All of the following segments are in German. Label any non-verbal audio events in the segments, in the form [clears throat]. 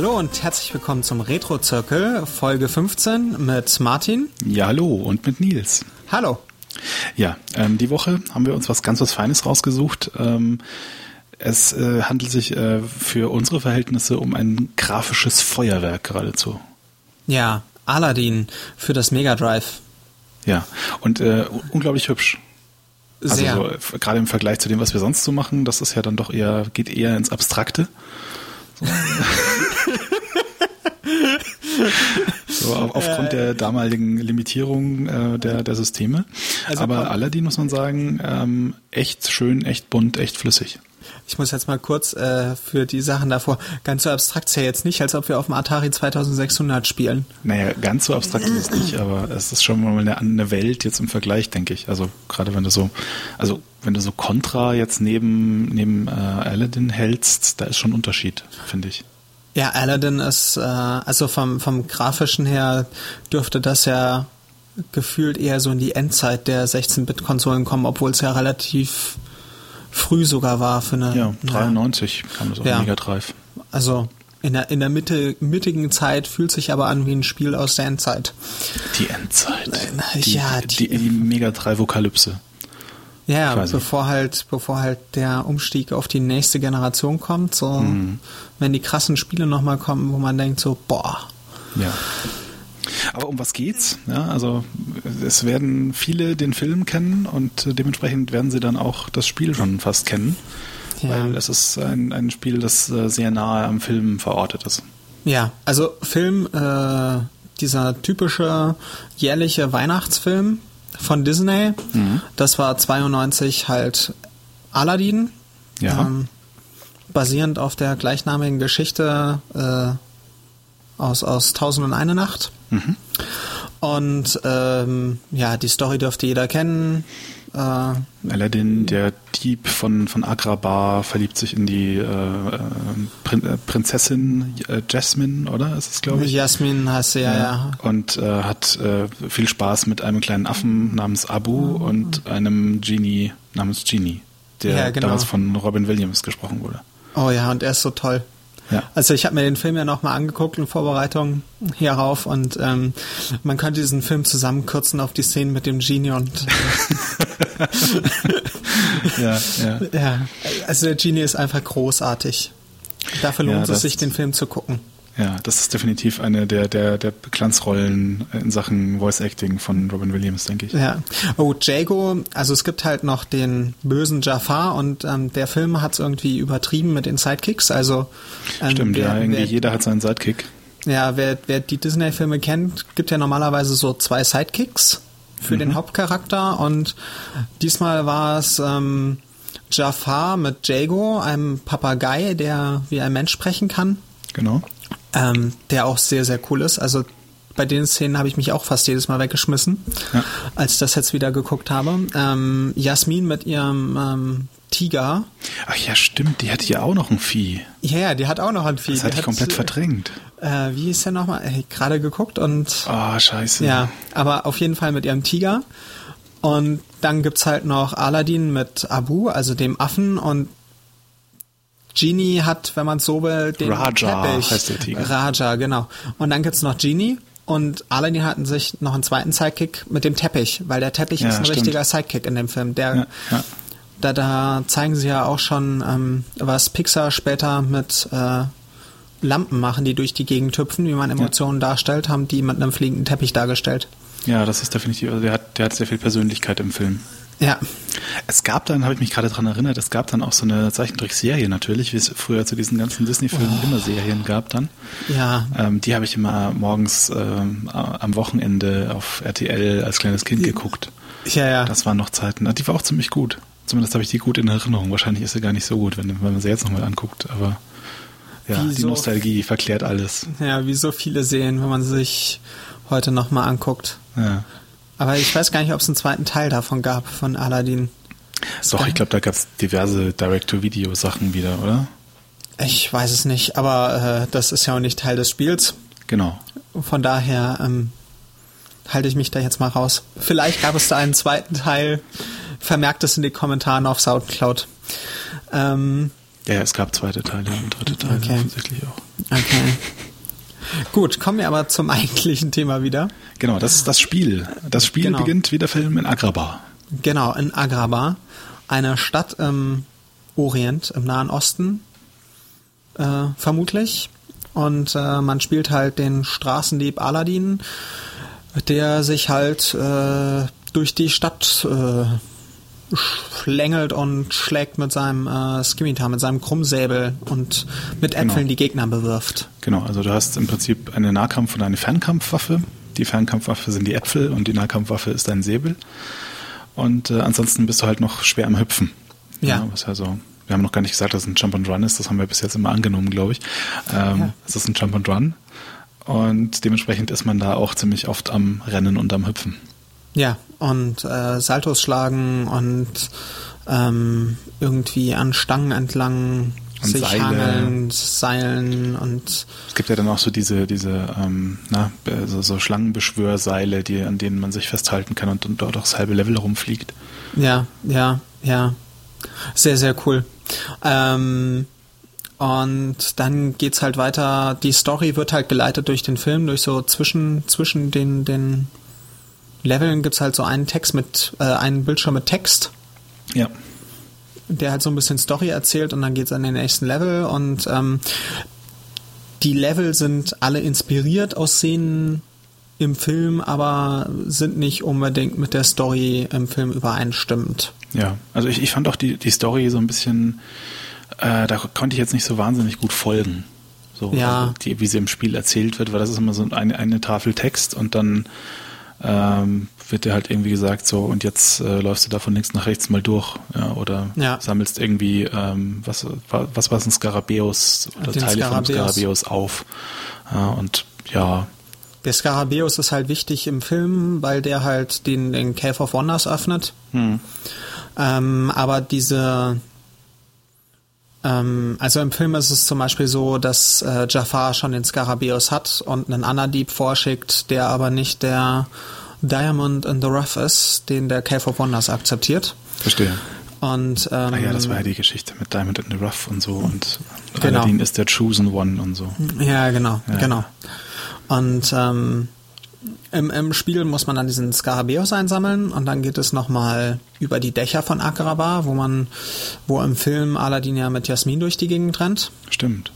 Hallo und herzlich willkommen zum Retro-Zirkel, Folge 15 mit Martin. Ja, hallo und mit Nils. Hallo. Ja, ähm, die Woche haben wir uns was ganz was Feines rausgesucht. Ähm, es äh, handelt sich äh, für unsere Verhältnisse um ein grafisches Feuerwerk geradezu. Ja, Aladdin für das Mega Drive. Ja, und äh, unglaublich hübsch. Sehr. Also so, gerade im Vergleich zu dem, was wir sonst so machen, das ist ja dann doch eher, geht eher ins Abstrakte. So. [laughs] so, auf, aufgrund der damaligen Limitierung äh, der, der Systeme. Also Aber komm. Aladdin muss man sagen, ähm, echt schön, echt bunt, echt flüssig. Ich muss jetzt mal kurz äh, für die Sachen davor, ganz so abstrakt ist ja jetzt nicht, als ob wir auf dem Atari 2600 spielen. Naja, ganz so abstrakt ist es [clears throat] nicht, aber es ist schon mal eine, eine Welt jetzt im Vergleich, denke ich. Also gerade wenn du so, also wenn du so Contra jetzt neben neben äh, Aladdin hältst, da ist schon ein Unterschied, finde ich. Ja, Aladdin ist, äh, also vom, vom grafischen her dürfte das ja gefühlt eher so in die Endzeit der 16-Bit-Konsolen kommen, obwohl es ja relativ früh sogar war für eine. Ja, na, 93 kam das auf Ja. Mega Drive. Also in der, in der Mitte, mittigen Zeit fühlt sich aber an wie ein Spiel aus der Endzeit. Die Endzeit. Nein, die, ja, die, die- die Mega Drive Vokalypse. Ja, bevor halt, bevor halt der Umstieg auf die nächste Generation kommt, so Mhm. wenn die krassen Spiele nochmal kommen, wo man denkt so, boah, Ja. Aber um was geht's? Ja, also es werden viele den Film kennen und dementsprechend werden sie dann auch das Spiel schon fast kennen, Ja. weil es ist ein, ein Spiel, das äh, sehr nahe am Film verortet ist. Ja, also Film, äh, dieser typische jährliche Weihnachtsfilm von Disney, Mhm. das war 92 halt Aladdin, Ja. ähm, basierend auf der gleichnamigen Geschichte äh, aus, aus Tausend und eine Nacht. Mhm. Und ähm, ja, die Story dürfte jeder kennen. Äh, Aladdin, der Dieb von, von Agrabah, verliebt sich in die äh, äh, Prin äh, Prinzessin äh, Jasmine, oder? Ist es, glaube ich? Jasmin heißt sie ja, ja. Und äh, hat viel Spaß mit einem kleinen Affen namens Abu und einem Genie namens Genie, der Ja, genau. damals von Robin Williams gesprochen wurde. Oh ja, und er ist so toll. Ja. Also ich habe mir den Film ja nochmal angeguckt in Vorbereitung hierauf und ähm, man könnte diesen Film zusammenkürzen auf die Szenen mit dem Genie und [laughs] Ja, ja. [laughs] ja, also der Genie ist einfach großartig. Dafür Ja, lohnt es das- sich, den Film zu gucken. Ja, das ist definitiv eine der, der, der Glanzrollen in Sachen Voice Acting von Robin Williams, denke ich. Ja. Oh, Jago, also es gibt halt noch den bösen Jafar und ähm, der Film hat es irgendwie übertrieben mit den Sidekicks. Also ähm, Stimmt, wer, ja, irgendwie wer, jeder hat seinen Sidekick. Ja, wer, wer die Disney-Filme kennt, gibt ja normalerweise so zwei Sidekicks für den Hauptcharakter und diesmal war es ähm, Jafar mit Jago, einem Papagei, der wie ein Mensch sprechen kann, Genau. Ähm, der auch sehr, sehr cool ist. Also bei den Szenen habe ich mich auch fast jedes Mal weggeschmissen, Ja. als ich das jetzt wieder geguckt habe. Ähm, Jasmin mit ihrem ähm, Tiger. Ach ja, stimmt, die hatte ja auch noch ein Vieh. Ja, ja, die hat auch noch ein Vieh. Das hatte ich hat, komplett verdrängt. Äh, wie ist der nochmal? Äh, Gerade geguckt und Ah, scheiße. Ja, aber auf jeden Fall mit ihrem Tiger. Und dann gibt's halt noch Aladdin mit Abu, also dem Affen und Genie hat, wenn man so will, den Raja Teppich. heißt der Tiger. Raja, genau. Und dann gibt's noch Genie und Aladdin hatten sich noch einen zweiten Sidekick mit dem Teppich, weil der Teppich Ja, ist ein stimmt. richtiger Sidekick in dem Film. Der, Ja, ja. Da, da zeigen sie ja auch schon, ähm, was Pixar später mit äh, Lampen machen, die durch die Gegend hüpfen, wie man Emotionen darstellt, haben die mit einem fliegenden Teppich dargestellt. ja, das ist definitiv, also der hat, der hat sehr viel Persönlichkeit im Film. Ja, Es gab dann, habe ich mich gerade dran erinnert, es gab dann auch so eine Zeichentrickserie natürlich, wie es früher zu diesen ganzen Disney-Filmen Oh. immer Serien gab dann. ja, Ähm, die habe ich immer morgens ähm, am Wochenende auf RTL als kleines Kind geguckt. ja, ja. Das waren noch Zeiten. Die war auch ziemlich gut. Zumindest habe ich die gut in Erinnerung. Wahrscheinlich ist sie gar nicht so gut, wenn, wenn man sie jetzt nochmal anguckt. Aber ja, die Wieso? Nostalgie verklärt alles. ja, wie so viele Serien, wenn man sich heute nochmal anguckt. Ja. Aber ich weiß gar nicht, ob es einen zweiten Teil davon gab, von Aladdin. Doch, ich glaube, da gab es diverse Direct-to-Video-Sachen wieder, oder? Ich weiß es nicht, aber äh, das ist ja auch nicht Teil des Spiels. Genau. Von daher ähm, halte ich mich da jetzt mal raus. Vielleicht gab es da einen zweiten Teil. Vermerkt es in die Kommentare auf Soundcloud. Ähm, Ja, es gab zweite Teile und dritte Teile Okay. offensichtlich auch. Okay. Gut, kommen wir aber zum [laughs] eigentlichen Thema wieder. Genau, das ist das Spiel. Das Spiel Genau. beginnt wie der Film in Agrabah. Genau, in Agrabah, eine Stadt im Orient, im Nahen Osten, äh, vermutlich. Und äh, man spielt halt den Straßendieb Aladdin, der sich halt äh, durch die Stadt äh, schlängelt und schlägt mit seinem äh, Skimitar, mit seinem Krummsäbel und mit Äpfeln Genau. die Gegner bewirft. Genau, also du hast im Prinzip eine Nahkampf- und eine Fernkampfwaffe. Die Fernkampfwaffe sind die Äpfel und die Nahkampfwaffe ist dein Säbel. Und äh, ansonsten bist du halt noch schwer am Hüpfen. Ja. was also, wir haben noch gar nicht gesagt, dass es ein Jump and Run ist. Das haben wir bis jetzt immer angenommen, glaube ich. Ähm, Ja. Es ist ein Jump and Run. Und dementsprechend ist man da auch ziemlich oft am Rennen und am Hüpfen. Ja, und äh, Saltos schlagen und ähm, irgendwie an Stangen entlang Und sich Seile. hangeln, seilen und Es gibt ja dann auch so diese, diese ähm, na, so, so Schlangenbeschwörseile, die, an denen man sich festhalten kann und, und dort auch das halbe Level rumfliegt. ja, ja, ja. Sehr, sehr cool. Ähm, und dann geht's halt weiter. Die Story wird halt geleitet durch den Film, durch so zwischen, zwischen den, den Leveln gibt's halt so einen Text mit, äh, einen Bildschirm mit Text. Ja. der halt so ein bisschen Story erzählt und dann geht's an den nächsten Level und ähm, die Level sind alle inspiriert aus Szenen im Film, aber sind nicht unbedingt mit der Story im Film übereinstimmend. Ja, also ich, ich fand auch die, die Story so ein bisschen, äh, da konnte ich jetzt nicht so wahnsinnig gut folgen. So, Ja. also die, wie sie im Spiel erzählt wird, weil das ist immer so eine, eine Tafel Text und dann ähm, wird dir halt irgendwie gesagt, so und jetzt äh, läufst du da von links nach rechts mal durch ja, oder Ja. sammelst irgendwie, ähm, was, wa- was war es, ein Skarabäus oder Den Teile vom Skarabäus. Skarabäus auf. Ja, und ja, Der Skarabäus ist halt wichtig im Film, weil der halt den, den Cave of Wonders öffnet. hm, Ähm, aber diese, ähm, also im Film ist es zum Beispiel so, dass äh, Jafar schon den Skarabäus hat und einen Anna-Dieb vorschickt, der aber nicht der Diamond in the Rough ist, den der Cave of Wonders akzeptiert. verstehe. Und ähm, Ah ja, das war ja die Geschichte mit Diamond in the Rough und so und Genau. Aladdin ist der Chosen One und so. Ja, genau, Ja. genau. Und ähm, im, im Spiel muss man dann diesen Skarabäus einsammeln und dann geht es nochmal über die Dächer von Agrabah, wo man, wo im Film Aladdin ja mit Jasmin durch die Gegend rennt, Stimmt.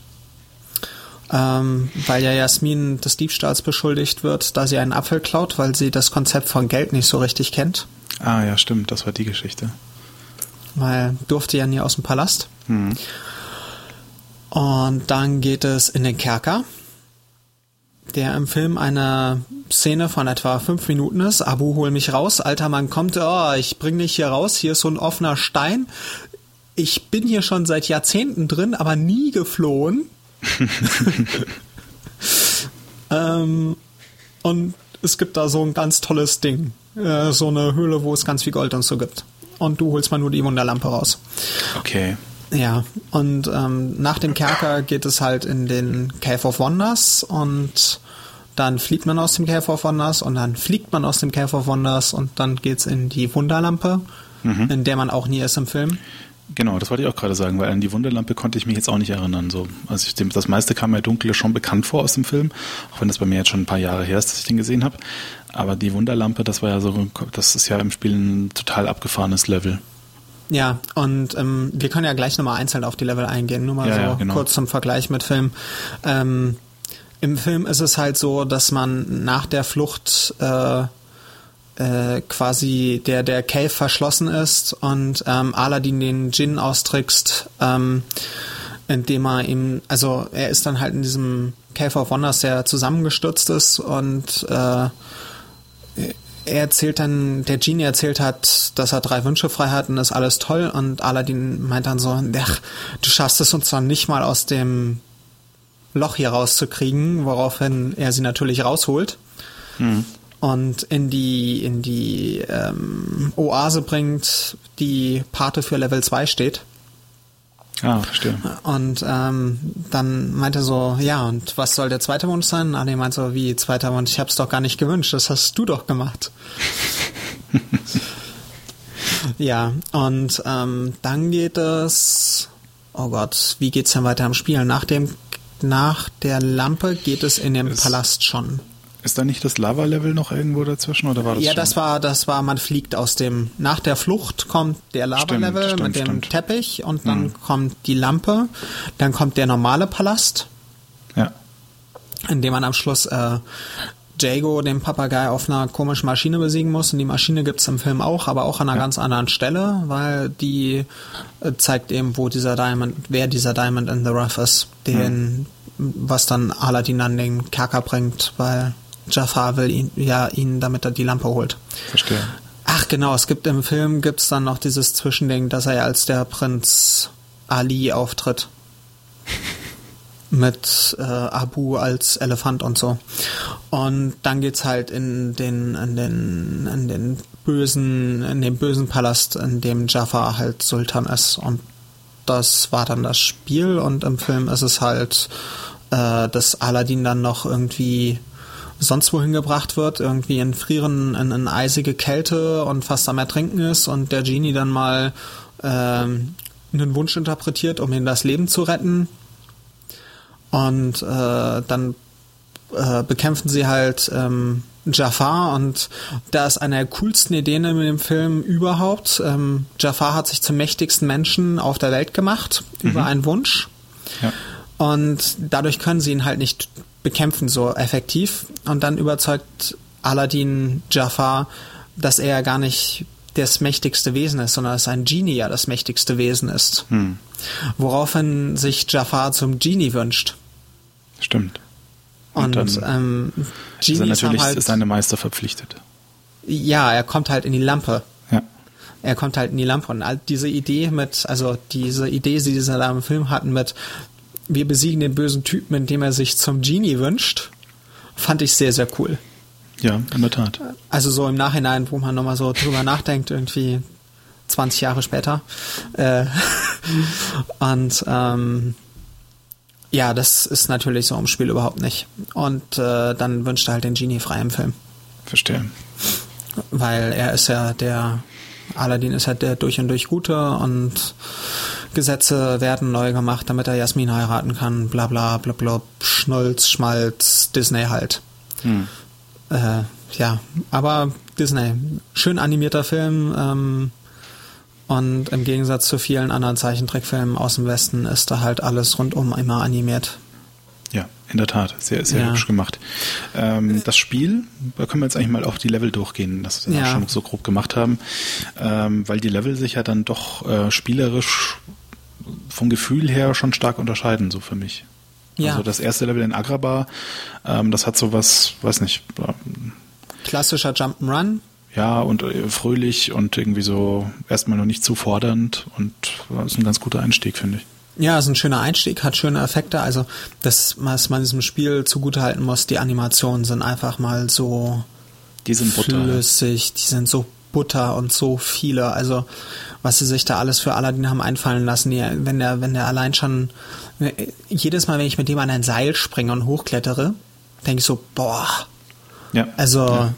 ähm, weil ja Jasmin des Diebstahls beschuldigt wird, da sie einen Apfel klaut, weil sie das Konzept von Geld nicht so richtig kennt, Ah ja, stimmt, das war die Geschichte. weil durfte ja nie aus dem Palast. Hm. Und dann geht es in den Kerker, der im Film eine Szene von etwa fünf Minuten ist. Abu, hol mich raus. Alter Mann kommt, oh, ich bring dich hier raus. Hier ist so ein offener Stein. Ich bin hier schon seit Jahrzehnten drin, aber nie geflohen. [laughs] ähm, und es gibt da so ein ganz tolles Ding. Äh, so eine Höhle, wo es ganz viel Gold und so gibt. Und du holst mal nur die Wunderlampe raus. Okay. Ja, und ähm, nach dem Kerker geht es halt in den Cave of Wonders und dann flieht man aus dem Cave of Wonders und dann fliegt man aus dem Cave of Wonders und dann geht's in die Wunderlampe, in der man auch nie ist im Film. Genau, das wollte ich auch gerade sagen, weil an die Wunderlampe konnte ich mich jetzt auch nicht erinnern. So, also ich, dem, das meiste kam mir dunkel schon bekannt vor aus dem Film, auch wenn das bei mir jetzt schon ein paar Jahre her ist, dass ich den gesehen habe. Aber die Wunderlampe, das war ja so, das ist ja im Spiel ein total abgefahrenes Level. Ja, und ähm, wir können ja gleich nochmal einzeln auf die Level eingehen, nur mal Ja, so ja, genau. kurz zum Vergleich mit Film. Ähm, Im Film ist es halt so, dass man nach der Flucht äh, äh, quasi der, der Cave verschlossen ist und ähm, Aladdin den Djinn austrickst, ähm, indem er ihm, also er ist dann halt in diesem Cave of Wonders, der zusammengestürzt ist und äh, er erzählt dann, der Genie erzählt hat, dass er drei Wünsche frei hat und ist alles toll und Aladdin meint dann so, ach, du schaffst es uns doch nicht mal aus dem Loch hier rauszukriegen, woraufhin er sie natürlich rausholt und in die, in die ähm, Oase bringt, die Pate für Level 2 steht. Ah, verstehe. Und ähm, dann meinte er so, ja, und was soll der zweite Wunsch sein? Und Ali meinte so, wie zweiter Wunsch? Ich hab's doch gar nicht gewünscht, das hast du doch gemacht. [laughs] ja, und ähm, dann geht es oh Gott, wie geht's denn weiter im Spiel? Nach dem, nach der Lampe geht es in Es- Palast schon. Ist da nicht das Lava-Level noch irgendwo dazwischen oder war das Ja, schon? das war, das war, man fliegt aus dem, nach der Flucht kommt der Lava-Level mit dem stimmt. Teppich und dann kommt die Lampe, dann kommt der normale Palast, Ja, in dem man am Schluss äh, Jago, den Papagei, auf einer komischen Maschine besiegen muss. Und die Maschine gibt's im Film auch, aber auch an einer ganz anderen Stelle, weil die äh, zeigt eben, wo dieser Diamond, wer dieser Diamond in the Rough ist, den, was dann Aladdin an den Kerker bringt, weil Jafar will ihn, ja, ihn, damit er die Lampe holt. verstehe. Ach genau, es gibt im Film gibt's dann noch dieses Zwischending, dass er als der Prinz Ali auftritt. [laughs] Mit äh, Abu als Elefant und so. Und dann geht's halt in den, in den, in den bösen, in den bösen Palast, in dem Jafar halt Sultan ist. Und das war dann das Spiel und im Film ist es halt, äh, dass Aladdin dann noch irgendwie sonst wohin gebracht wird, irgendwie in Frieren, in, in eisige Kälte und fast am Ertrinken ist und der Genie dann mal ähm, einen Wunsch interpretiert, um ihm das Leben zu retten. Und äh, dann äh, bekämpfen sie halt ähm, Jafar und da ist eine der coolsten Ideen in dem Film überhaupt. Ähm, Jafar hat sich zum mächtigsten Menschen auf der Welt gemacht über einen Wunsch. Ja. Und dadurch können sie ihn halt nicht bekämpfen so effektiv. Und dann überzeugt Aladdin Jafar, dass er gar nicht das mächtigste Wesen ist, sondern dass ein Genie ja das mächtigste Wesen ist. Hm. Woraufhin sich Jafar zum Genie wünscht. Stimmt. Und, Und ähm, Ist er Genies natürlich halt, seine Meister verpflichtet. ja, er kommt halt in die Lampe. Ja. Er kommt halt in die Lampe und all diese Idee mit, also diese Idee, die sie da im Film hatten mit, wir besiegen den bösen Typen, indem er sich zum Genie wünscht, fand ich sehr, sehr cool. Ja, in der Tat. Also so im Nachhinein, wo man nochmal so drüber nachdenkt, irgendwie 20 Jahre später. Äh, [laughs] und ähm, ja, das ist natürlich so im Spiel überhaupt nicht. Und äh, dann wünscht er halt den Genie frei im Film. Verstehe. Weil er ist ja der, Aladdin ist halt der durch und durch Gute und Gesetze werden neu gemacht, damit er Jasmin heiraten kann, bla bla bla bla, Schnulz, Schmalz, Disney halt. Hm. Äh, ja, aber Disney, schön animierter Film ähm, und im Gegensatz zu vielen anderen Zeichentrickfilmen aus dem Westen ist da halt alles rundum immer animiert. Ja, in der Tat. Sehr, sehr Ja. hübsch gemacht. Ähm, das Spiel, da können wir jetzt eigentlich mal auf die Level durchgehen, das wir Ja. schon so grob gemacht haben, ähm, weil die Level sich ja dann doch äh, spielerisch vom Gefühl her schon stark unterscheiden, so für mich. Ja. Also das erste Level in Agrabah, ähm, das hat sowas, weiß nicht, ähm, Klassischer Jump'n'Run, ja, und äh, fröhlich und irgendwie so erstmal noch nicht zu fordernd und das ist ein ganz guter Einstieg, finde ich. Ja, ist ein schöner Einstieg, hat schöne Effekte. Also, das, was man diesem Spiel zugutehalten muss, die Animationen sind einfach mal so Die sind Butter. flüssig, die sind so Butter und so viele. Also, was sie sich da alles für Aladdin haben einfallen lassen, wenn der, wenn der allein schon, jedes Mal, wenn ich mit dem an ein Seil springe und hochklettere, denke ich so, boah, Ja. also, Ja.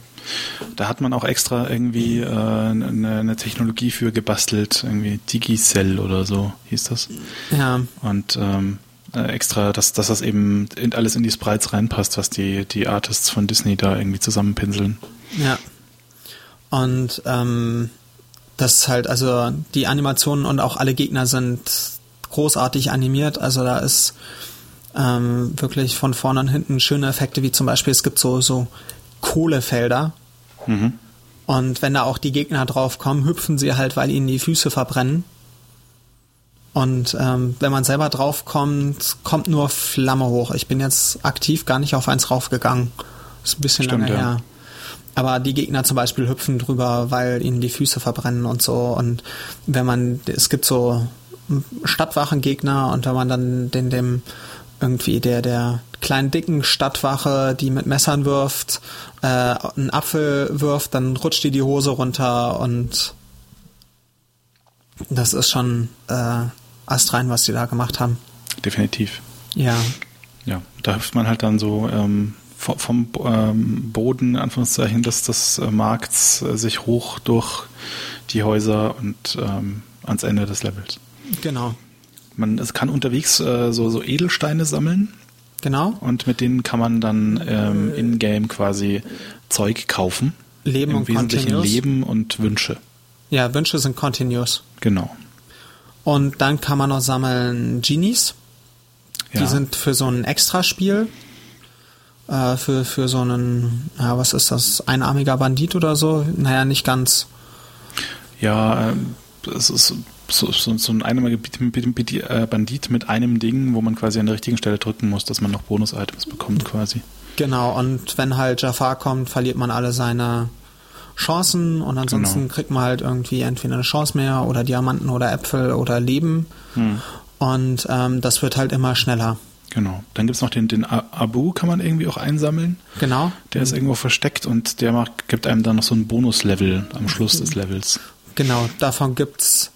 Da hat man auch extra irgendwie äh, eine, eine Technologie für gebastelt, irgendwie Digicell oder so hieß das. ja, Und ähm, äh, extra, dass, dass das eben in, alles in die Sprites reinpasst, was die, die Artists von Disney da irgendwie zusammenpinseln. Ja. Und ähm, das ist halt, also die Animationen und auch alle Gegner sind großartig animiert. Also da ist ähm, wirklich von vorne und hinten schöne Effekte, wie zum Beispiel, es gibt so, so Kohlefelder. Mhm. Und wenn da auch die Gegner drauf kommen, hüpfen sie halt, weil ihnen die Füße verbrennen. Und ähm, wenn man selber draufkommt, kommt nur Flamme hoch. Ich bin jetzt aktiv gar nicht auf eins raufgegangen. Ist ein bisschen Stimmt, lange ja. her. Aber die Gegner zum Beispiel hüpfen drüber, weil ihnen die Füße verbrennen und so. Und wenn man, es gibt so Stadtwachengegner und wenn man dann den dem irgendwie der der kleinen dicken Stadtwache, die mit Messern wirft, äh, einen Apfel wirft, dann rutscht die die Hose runter und das ist schon äh, astrein, was die da gemacht haben. Definitiv. Ja, Ja, da hüpft man halt dann so ähm, vom, vom ähm, Boden, in Anführungszeichen, des, des äh, Markts äh, sich hoch durch die Häuser und ähm, ans Ende des Levels. genau. man es kann unterwegs äh, so, so Edelsteine sammeln. Genau. Und mit denen kann man dann ähm, in-game quasi Zeug kaufen. Leben Im und Wesentlichen Continuous. Leben und Wünsche. Ja, Wünsche sind Continuous. Genau. Und dann kann man noch sammeln Genies. Ja. Die sind für so ein Extraspiel. Äh, für, für so einen, ja, was ist das? Einarmiger Bandit oder so? Naja, nicht ganz. Ja, ähm, es ist so, so, so ein einarmiger Bandit- äh, Bandit mit einem Ding, wo man quasi an der richtigen Stelle drücken muss, dass man noch Bonus-Items bekommt quasi. Genau, und wenn halt Jafar kommt, verliert man alle seine Chancen und ansonsten Genau. kriegt man halt irgendwie entweder eine Chance mehr oder Diamanten oder Äpfel oder Leben. Hm. Und ähm, das wird halt immer schneller. Genau. Dann gibt's noch den, den Abu, kann man irgendwie auch einsammeln. Genau. Der ist irgendwo versteckt und der macht, gibt einem dann noch so ein Bonus-Level am Schluss des Levels. Genau, davon gibt's.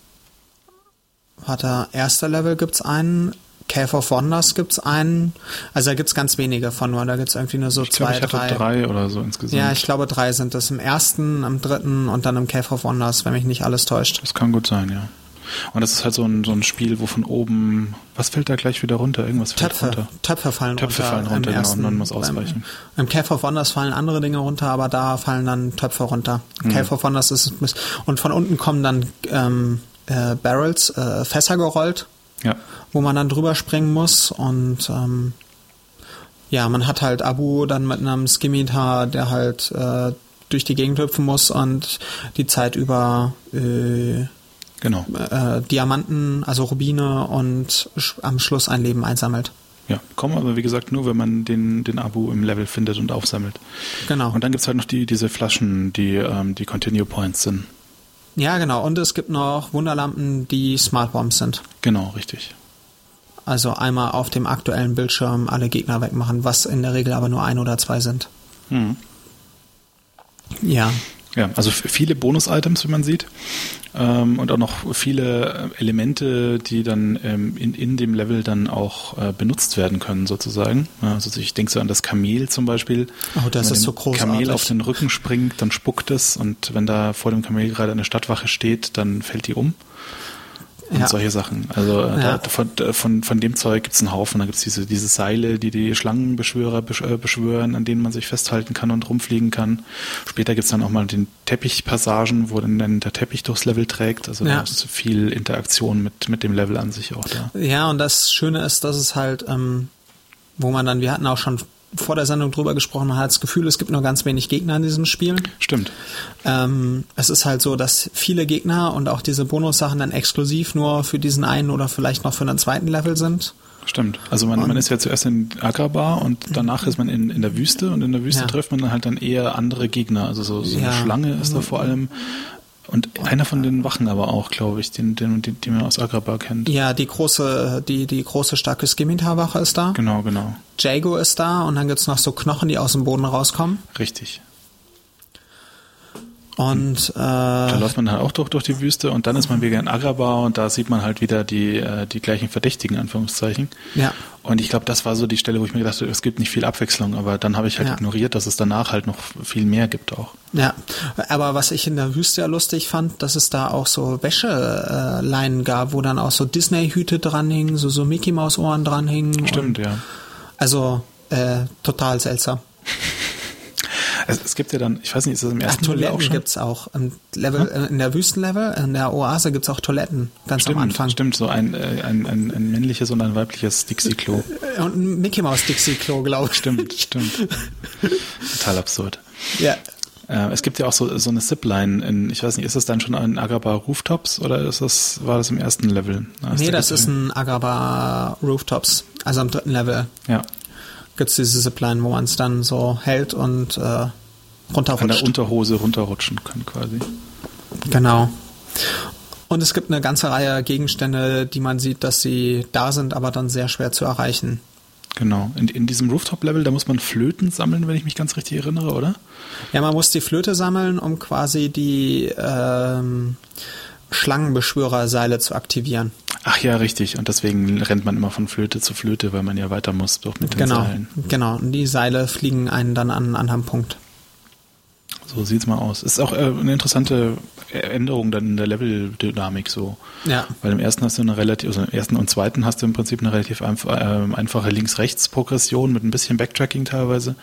Warte, erster Level gibt's einen, Cave of Wonders gibt's einen. Also da gibt's ganz wenige von nur, da gibt's irgendwie nur so Ich zwei, ich hatte drei. drei. oder so insgesamt. Ja, ich glaube drei sind es. Im ersten, im dritten und dann im Cave of Wonders, wenn mich nicht alles täuscht. Das kann gut sein, ja. Und das ist halt so ein, so ein Spiel, wo von oben, was fällt da gleich wieder runter? Irgendwas fällt Töpfe, runter. Töpfe fallen Töpfe runter. fallen im runter, genau, ersten- und man muss ausweichen. Im, Im Cave of Wonders fallen andere Dinge runter, aber da fallen dann Töpfe runter. Mhm. Cave of Wonders ist und von unten kommen dann ähm, äh, Barrels, äh, Fässer gerollt, Ja. wo man dann drüber springen muss und ähm, ja, man hat halt Abu dann mit einem Skimitar, der halt äh, durch die Gegend hüpfen muss und die Zeit über äh, Genau. äh, Diamanten, also Rubine und am Schluss ein Leben einsammelt. Ja. Kommen aber, wie gesagt, nur, wenn man den, den Abu im Level findet und aufsammelt. Genau. Und dann gibt's halt noch die, diese Flaschen, die, ähm, die Continue Points sind. Ja, genau. Und es gibt noch Wunderlampen, die Smart Bombs sind. Genau, richtig. Also einmal auf dem aktuellen Bildschirm alle Gegner wegmachen, was in der Regel aber nur ein oder zwei sind. Mhm. Ja. Ja, also viele Bonus-Items, wie man sieht. Ähm, und auch noch viele äh, Elemente, die dann ähm, in, in dem Level dann auch äh, benutzt werden können, sozusagen. Also ich denke so an das Kamel zum Beispiel. Oh, das wenn ist so großartig. Kamel auf den Rücken springt, dann spuckt es und wenn da vor dem Kamel gerade eine Stadtwache steht, dann fällt die um. Und Ja. solche Sachen. Also äh, Ja. da, von, von, von dem Zeug gibt's einen Haufen. Da gibt's diese, diese Seile, die die Schlangenbeschwörer besch- äh, beschwören, an denen man sich festhalten kann und rumfliegen kann. Später gibt's dann auch mal den Teppichpassagen, wo dann, dann der Teppich durchs Level trägt. Also Ja. da ist viel Interaktion mit, mit dem Level an sich auch da. Ja, und das Schöne ist, dass es halt, ähm, wo man dann, wir hatten auch schon vor der Sendung drüber gesprochen, man hat das Gefühl, es gibt nur ganz wenig Gegner in diesem Spiel. Stimmt. Ähm, es ist halt so, dass viele Gegner und auch diese Bonussachen dann exklusiv nur für diesen einen oder vielleicht noch für einen zweiten Level sind. Stimmt. Also man, man ist ja zuerst in Agrabah und danach ist man in, in der Wüste und in der Wüste Ja. trifft man dann halt dann eher andere Gegner. Also so, so Ja. eine Schlange ist da vor allem. Und einer von den Wachen aber auch, glaube ich, den, den, den, den man aus Agrabah kennt. Ja, die große, die, die große starke Skimitar-Wache ist da. Genau, genau. Jago ist da und dann gibt's noch so Knochen, die aus dem Boden rauskommen. Richtig. Und Da äh, läuft man dann auch durch, durch die Wüste und dann ist man wieder in Agrabah und da sieht man halt wieder die, äh, die gleichen Verdächtigen, Anführungszeichen. ja, Und ich glaube, das war so die Stelle, wo ich mir gedacht habe, es gibt nicht viel Abwechslung, aber dann habe ich halt Ja. ignoriert, dass es danach halt noch viel mehr gibt auch. ja. Aber was ich in der Wüste ja lustig fand, dass es da auch so Wäscheleinen gab, wo dann auch so Disney-Hüte dranhingen, so, so Mickey-Maus-Ohren dranhingen. Stimmt, ja. Also äh, total seltsam. [laughs] Es, es gibt ja dann, ich weiß nicht, ist das im Ach, ersten Level auch Toiletten schon? gibt's auch. Im Level, äh, in der Wüstenlevel, in der Oase gibt's auch Toiletten, ganz Stimmt, am Anfang. stimmt, so ein, äh, ein, ein, ein männliches und ein weibliches Dixie-Klo. Äh, Und ein Mickey Maus Dixie-Klo, glaube ich. Stimmt, stimmt. Total absurd. Ja. Äh, es gibt ja auch so, so eine Zipline in, ich weiß nicht, ist das dann schon ein Agrabah Rooftops oder ist das, war das im ersten Level? Na, Nee, das ist ein Agrabah Rooftops. Also am dritten Level Ja, gibt's diese Zipline, wo man es dann so hält und äh, an der runterrutscht. Unterhose runterrutschen kann quasi. Genau. Und es gibt eine ganze Reihe Gegenstände, die man sieht, dass sie da sind, aber dann sehr schwer zu erreichen. Genau. In, in diesem Rooftop-Level, da muss man Flöten sammeln, wenn ich mich ganz richtig erinnere, oder? Ja, man muss die Flöte sammeln, um quasi die ähm, Schlangenbeschwörerseile zu aktivieren. Ach ja, richtig. Und deswegen rennt man immer von Flöte zu Flöte, weil man ja weiter muss, doch mit den Genau, Seilen. genau. Und die Seile fliegen einen dann an einen anderen Punkt. So sieht's mal aus. Ist auch äh, eine interessante Änderung dann in der Level-Dynamik so. Ja. Weil im ersten hast du eine relativ, also im ersten und zweiten hast du im Prinzip eine relativ einf äh, einfache Links-Rechts-Progression mit ein bisschen Backtracking teilweise.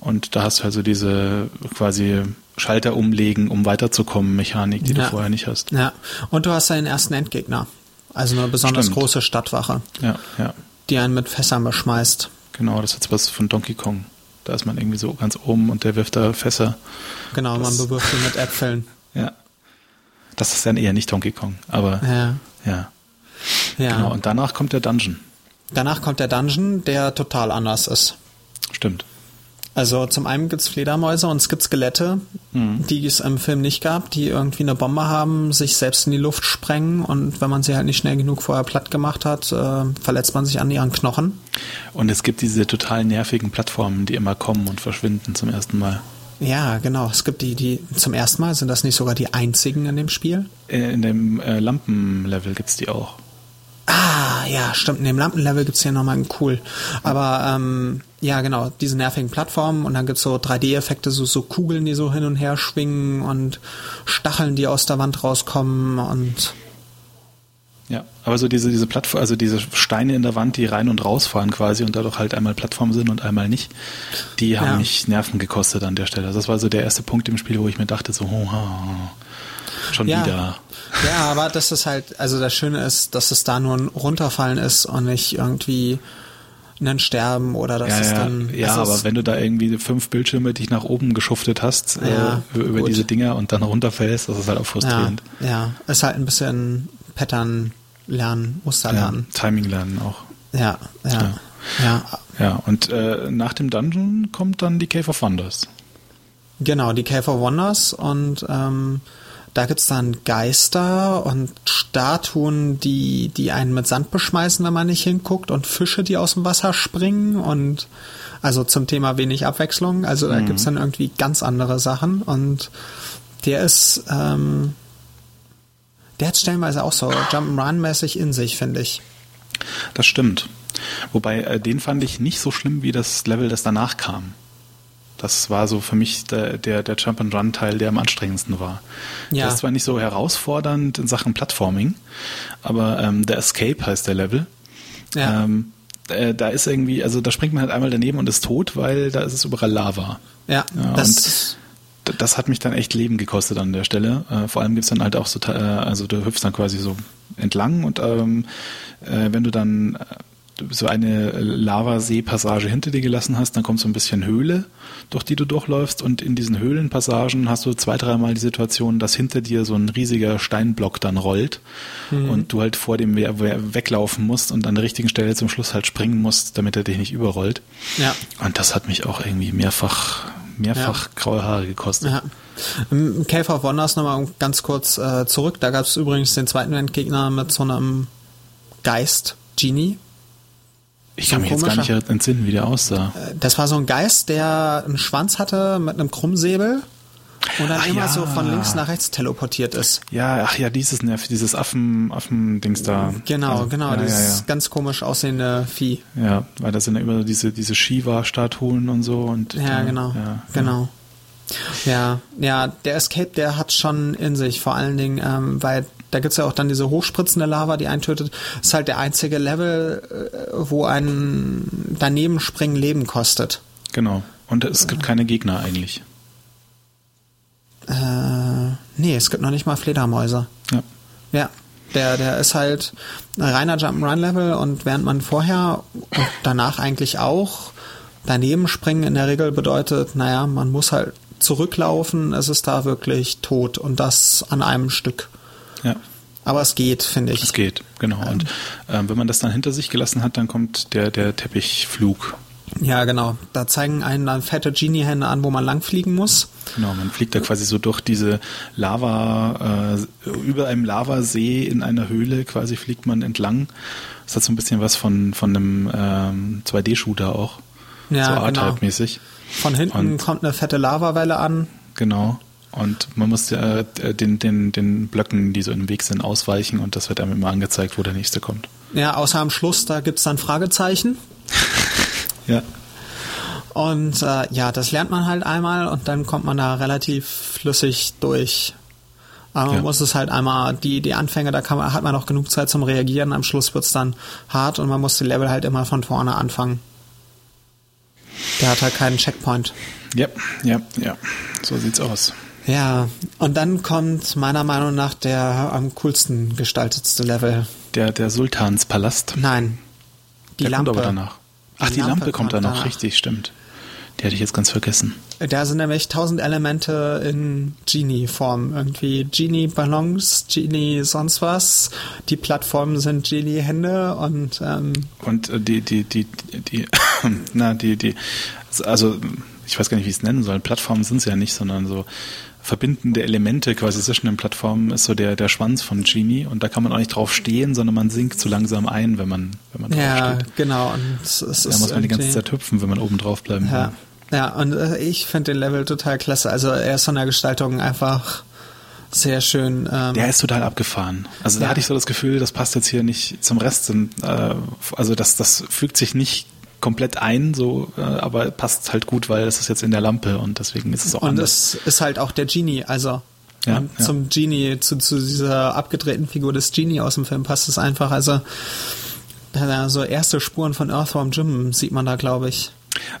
Und da hast du also diese quasi Schalter umlegen, um weiterzukommen, Mechanik, die Ja. du vorher nicht hast. Ja. Und du hast deinen ersten Endgegner. Also eine besonders Stimmt. große Stadtwache, Ja, ja. die einen mit Fässern beschmeißt. Genau, das ist jetzt was von Donkey Kong. Da ist man irgendwie so ganz oben und der wirft da Fässer. Genau, man Das- bewirft ihn mit Äpfeln. [laughs] Ja. Das ist dann eher nicht Donkey Kong, aber Ja. ja. Ja. Genau. Und danach kommt der Dungeon. Danach kommt der Dungeon, der total anders ist. Stimmt. Also zum einen gibt's Fledermäuse und es gibt Skelette, Mhm. die es im Film nicht gab, die irgendwie eine Bombe haben, sich selbst in die Luft sprengen und wenn man sie halt nicht schnell genug vorher platt gemacht hat, äh, verletzt man sich an ihren Knochen. Und es gibt diese total nervigen Plattformen, die immer kommen und verschwinden zum ersten Mal. Ja, genau. Es gibt die, die zum ersten Mal, sind das nicht sogar die einzigen in dem Spiel? Äh, In dem äh, Lampenlevel gibt's die auch. Ah, ja, stimmt. In dem Lampenlevel gibt's hier nochmal einen cool. Aber ähm, ja, genau, diese nervigen Plattformen und dann gibt's so 3D-Effekte, so, so Kugeln, die so hin und her schwingen und Stacheln, die aus der Wand rauskommen und Ja, aber so diese, diese Plattform, also diese Steine in der Wand, die rein und rausfahren quasi und dadurch halt einmal Plattform sind und einmal nicht, die haben Ja. mich Nerven gekostet an der Stelle. Also das war so der erste Punkt im Spiel, wo ich mir dachte, so, oh, oh, schon ja. wieder. Ja, aber das ist halt, also das Schöne ist, dass es da nur ein Runterfallen ist und nicht irgendwie ein Sterben oder dass Ja, es ja, dann. ja aber ist, wenn du da irgendwie fünf Bildschirme dich nach oben geschuftet hast Ja, äh, über gut. diese Dinger und dann runterfällst, das ist halt auch ja, frustrierend. ja, ist halt ein bisschen Pattern lernen, Muster lernen. Timing lernen auch. Ja, ja, ja. ja. Ja, und äh, nach dem Dungeon kommt dann die Cave of Wonders. Genau, die Cave of Wonders und ähm, da gibt's dann Geister und Statuen, die, die einen mit Sand beschmeißen, wenn man nicht hinguckt und Fische, die aus dem Wasser springen und also zum Thema wenig Abwechslung. Also da gibt's dann irgendwie ganz andere Sachen und der ist, ähm, der hat stellenweise auch so Jump'n'Run-mäßig in sich, finde ich. Das stimmt. Wobei, äh, den fand ich nicht so schlimm wie das Level, das danach kam. Das war so für mich der, der, der Jump-and-Run-Teil, der am anstrengendsten war. Ja. Der ist zwar nicht so herausfordernd in Sachen Plattforming, aber ähm, der Escape heißt der Level. Ja. Ähm, äh, da ist irgendwie, also da springt man halt einmal daneben und ist tot, weil da ist es überall Lava. Ja, Ja, das, Das hat mich dann echt Leben gekostet an der Stelle. Äh, vor allem gibt's dann halt auch so, äh, also du hüpfst dann quasi so entlang und ähm, äh, wenn du dann so eine Lavasee-Passage hinter dir gelassen hast, dann kommt so ein bisschen Höhle, durch die du durchläufst und in diesen Höhlenpassagen hast du zwei, dreimal die Situation, dass hinter dir so ein riesiger Steinblock dann rollt und du halt vor dem we- we- weglaufen musst und an der richtigen Stelle zum Schluss halt springen musst, damit er dich nicht überrollt. ja. Und das hat mich auch irgendwie mehrfach, mehrfach graue Haare gekostet. Ja. Im Cave of Wonders nochmal ganz kurz äh, zurück. Da gab es übrigens den zweiten Endgegner mit so einem Geist, Genie. Ich kann So mich jetzt gar nicht entsinnen, wie der aussah. Äh, Das war so ein Geist, der einen Schwanz hatte mit einem Krummsäbel und dann Ach immer ja. so von links nach rechts teleportiert ist. Ja, ach ja, dieses Nerv, dieses Affen, Affen-Dings da. Genau, Also, genau, ja, dieses ja, ganz komisch aussehende Vieh. ja. weil da sind ja immer diese, diese Shiva-Statuen und so und. Ja, äh, genau, Ja, genau. Ja, ja, der Escape, der hat schon in sich, vor allen Dingen, ähm, weil da gibt's ja auch dann diese hochspritzende Lava, die einen tötet. Ist halt der einzige Level, äh, wo ein daneben springen Leben kostet. Genau. Und es gibt keine Gegner eigentlich. Äh, nee, es gibt noch nicht mal Fledermäuse. Ja. Ja, der, der ist halt ein reiner Jump'n'Run-Level und während man vorher und danach eigentlich auch daneben springen in der Regel bedeutet, naja, man muss halt zurücklaufen, es ist da wirklich tot und das an einem Stück. Ja. Aber es geht, finde ich. Es geht, genau. Und ähm, wenn man das dann hinter sich gelassen hat, dann kommt der, der Teppichflug. Ja, genau. Da zeigen einen dann fette Genie-Hände an, wo man langfliegen muss. Genau, man fliegt da quasi so durch diese Lava, äh, über einem Lavasee in einer Höhle quasi fliegt man entlang. Das hat so ein bisschen was von, von einem ähm, 2D-Shooter auch. Ja, so genau. R-Type-mäßig. Von hinten Und- kommt eine fette Lavawelle an. Genau. Und man muss äh, den, den, den Blöcken, die so im Weg sind, ausweichen und das wird einem immer angezeigt, wo der nächste kommt. Ja, außer am Schluss, da gibt's dann Fragezeichen. [laughs] Ja. Und äh, ja, das lernt man halt einmal und dann kommt man da relativ flüssig durch. Aber man Ja. muss es halt einmal, die, die Anfänge, da kann man, hat man noch genug Zeit zum Reagieren. Am Schluss wird's dann hart und man muss die Level halt immer von vorne anfangen. Der hat halt keinen Checkpoint. Ja, ja, ja. So sieht's aus. Ja, und dann kommt meiner Meinung nach der am coolsten gestaltetste Level. Der, der Sultanspalast. Nein. Die der Lampe. kommt aber danach. Ach, Die die, Lampe, Lampe kommt kommt danach, danach. richtig, stimmt. Die hatte ich jetzt ganz vergessen. Da sind nämlich tausend Elemente in Genie-Form. Irgendwie Genie-Ballons, Genie sonst was. Die Plattformen sind Genie-Hände und ähm, Und äh, die, die, die, die, die [coughs] na, die, die, also ich weiß gar nicht, wie ich es nennen soll. Plattformen sind es ja nicht, sondern so verbindende Elemente quasi zwischen den Plattformen ist so der, der Schwanz von Genie und da kann man auch nicht drauf stehen, sondern man sinkt zu langsam ein, wenn man, wenn man drauf ja, steht. genau. Und es, es Da muss man die ganze Zeit hüpfen, wenn man oben drauf bleiben Ja, will. ja und äh, ich finde den Level total klasse. Also er ist von der Gestaltung einfach sehr schön. Ähm, Der ist total abgefahren. Also da Ja. hatte ich so das Gefühl, das passt jetzt hier nicht zum Rest. Äh, also das, das fügt sich nicht komplett ein, so, äh, aber passt halt gut, weil es ist jetzt in der Lampe und deswegen ist es auch und anders. es ist halt auch der Genie, also Ja, und ja. zum Genie, zu, zu dieser abgedrehten Figur des Genie aus dem Film passt es einfach. Also da- so erste Spuren von Earthworm Jim sieht man da, glaube ich.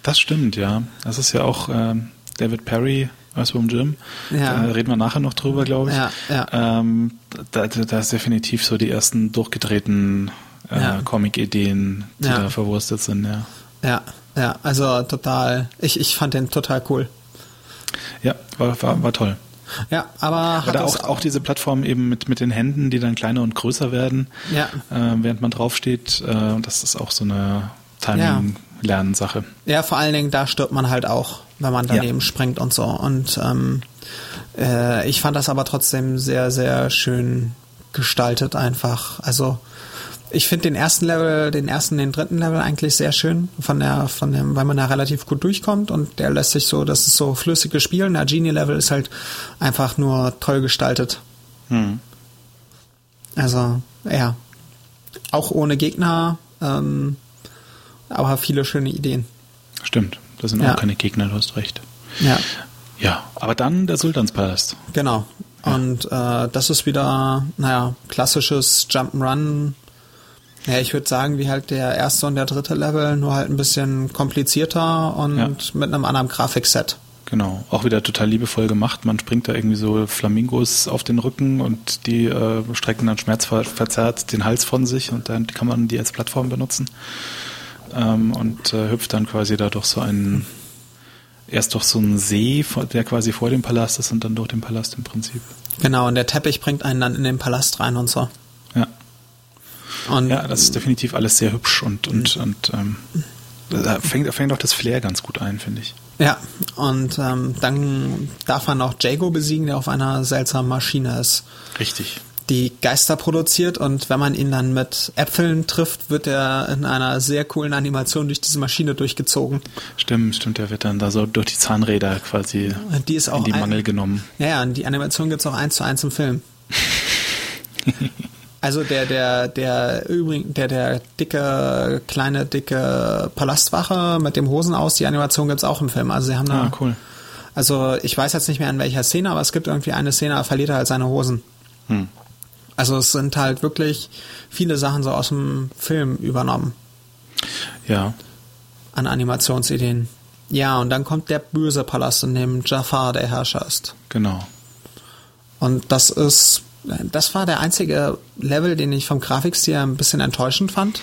Das stimmt, ja. Das ist ja auch ähm, David Perry, Earthworm Jim. Ja. Da reden wir nachher noch drüber, glaube ich. Ja, ja. Ähm, da da ist definitiv so die ersten durchgedrehten äh, Ja. Comic-Ideen, die Ja. da verwurstet sind, ja. Ja, ja, also total. Ich, ich fand den total cool. Ja, war, war, war toll. Ja, aber hat Oder auch, auch diese Plattform eben mit, mit den Händen, die dann kleiner und größer werden, Ja. äh, während man draufsteht. Äh, das ist auch so eine Timing-Lernsache. Ja, vor allen Dingen, da stirbt man halt auch, wenn man daneben Ja. springt und so. Und ähm, äh, ich fand das aber trotzdem sehr, sehr schön gestaltet einfach. Also ich finde den ersten Level, den ersten, den dritten Level eigentlich sehr schön, von der, von dem, weil man da relativ gut durchkommt und der lässt sich so, das ist so flüssiges Spielen. Der Genie-Level ist halt einfach nur toll gestaltet. Hm. Also, ja. Auch ohne Gegner, ähm, aber viele schöne Ideen. Stimmt, das sind Ja. auch keine Gegner, du hast recht. Ja. Ja, aber dann der Sultanspalast. Genau. Und äh, das ist wieder, naja, klassisches Jump'n'Run. Ja, ich würde sagen, wie halt der erste und der dritte Level, nur halt ein bisschen komplizierter und Ja. mit einem anderen Grafikset. Genau, auch wieder total liebevoll gemacht. Man springt da irgendwie so Flamingos auf den Rücken und die äh, strecken dann schmerzverzerrt den Hals von sich und dann kann man die als Plattform benutzen. Ähm, und äh, hüpft dann quasi da durch so einen, erst durch so einen See, der quasi vor dem Palast ist und dann durch den Palast im Prinzip. Genau, und der Teppich bringt einen dann in den Palast rein und so. Ja, Und ja das ist definitiv alles sehr hübsch und, und, und ähm, da fängt, fängt auch das Flair ganz gut ein, finde ich. Ja, und ähm, dann darf man auch Jago besiegen, der auf einer seltsamen Maschine ist, Richtig. die Geister produziert und wenn man ihn dann mit Äpfeln trifft, wird er in einer sehr coolen Animation durch diese Maschine durchgezogen. Stimmt, stimmt, der wird dann da so durch die Zahnräder quasi Die in die ein- Mangel genommen. Ja, ja, und die Animation gibt's auch eins zu eins im Film. [laughs] Also der, der, der übrigen, der, der dicke, kleine, dicke Palastwache mit dem Hosen aus, die Animation gibt's auch im Film. Also sie haben da. Ah, cool. Also ich weiß jetzt nicht mehr in welcher Szene, aber es gibt irgendwie eine Szene, da verliert er halt seine Hosen. Hm. Also es sind halt wirklich viele Sachen so aus dem Film übernommen Ja, an Animationsideen. Ja, und dann kommt der böse Palast, in dem Jafar der Herrscher ist. genau. Und das ist, das war der einzige Level, den ich vom Grafikstil ein bisschen enttäuschend fand.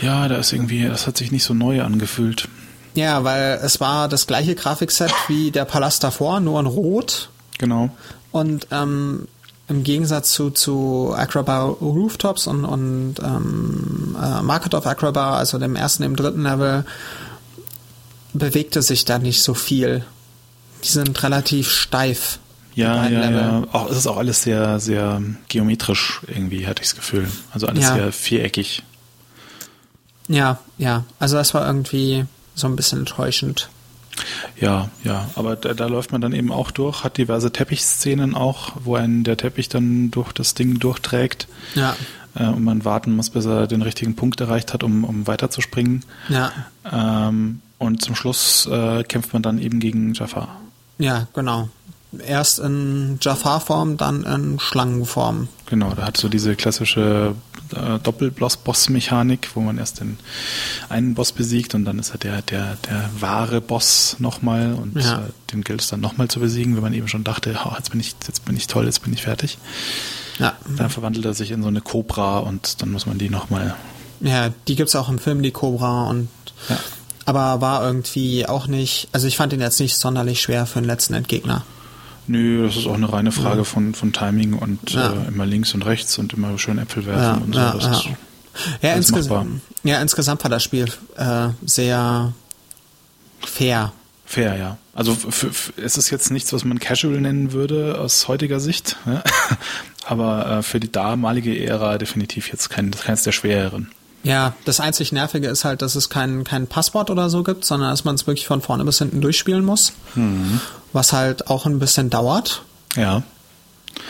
Ja, da ist irgendwie, das hat sich nicht so neu angefühlt. Ja, weil es war das gleiche Grafikset wie der Palast davor, nur in Rot. Genau. Und ähm, im Gegensatz zu, zu Acrobat Rooftops und, und ähm, äh, Market of Acrobat, also dem ersten, dem dritten Level, bewegte sich da nicht so viel. Die sind relativ steif. Ja, ja, Level. ja. Auch, es ist auch alles sehr, sehr geometrisch irgendwie, hatte ich das Gefühl. Also alles Ja. sehr viereckig. Ja, ja. Also das war irgendwie so ein bisschen enttäuschend. Ja, ja. Aber da, da läuft man dann eben auch durch, hat diverse Teppichszenen auch, wo einen der Teppich dann durch das Ding durchträgt. Ja, Äh, und man warten muss, bis er den richtigen Punkt erreicht hat, um, um weiterzuspringen. ja. Ähm, Und zum Schluss äh, kämpft man dann eben gegen Jafar. Ja, genau. Erst in Jafar-Form, dann in Schlangenform. Genau, da hat so diese klassische äh, Doppel-Boss-Mechanik, wo man erst den einen Boss besiegt und dann ist er der, der, der wahre Boss nochmal und Ja. äh, den gilt es dann nochmal zu besiegen, wenn man eben schon dachte, oh, jetzt bin ich, jetzt bin ich toll, jetzt bin ich fertig. Ja, Dann verwandelt er sich in so eine Cobra und dann muss man die nochmal. ja die gibt's auch im Film, die Cobra und Ja. aber war irgendwie auch nicht, also ich fand ihn jetzt nicht sonderlich schwer für den letzten Endgegner. Nö, das ist auch eine reine Frage von, von Timing und Ja. äh, immer links und rechts und immer schön Äpfel werfen Ja, und so. ja, das ja. ist, Ja, insgesamt, ja, insgesamt war das Spiel äh, sehr fair. Fair, ja. Also es ist jetzt nichts, was man casual nennen würde aus heutiger Sicht, ja? [laughs] aber äh, für die damalige Ära definitiv jetzt kein, keins der schwereren. Ja, das einzig Nervige ist halt, dass es kein, kein Passwort oder so gibt, sondern dass man es wirklich von vorne bis hinten durchspielen muss. Mhm. Was halt auch ein bisschen dauert. Ja.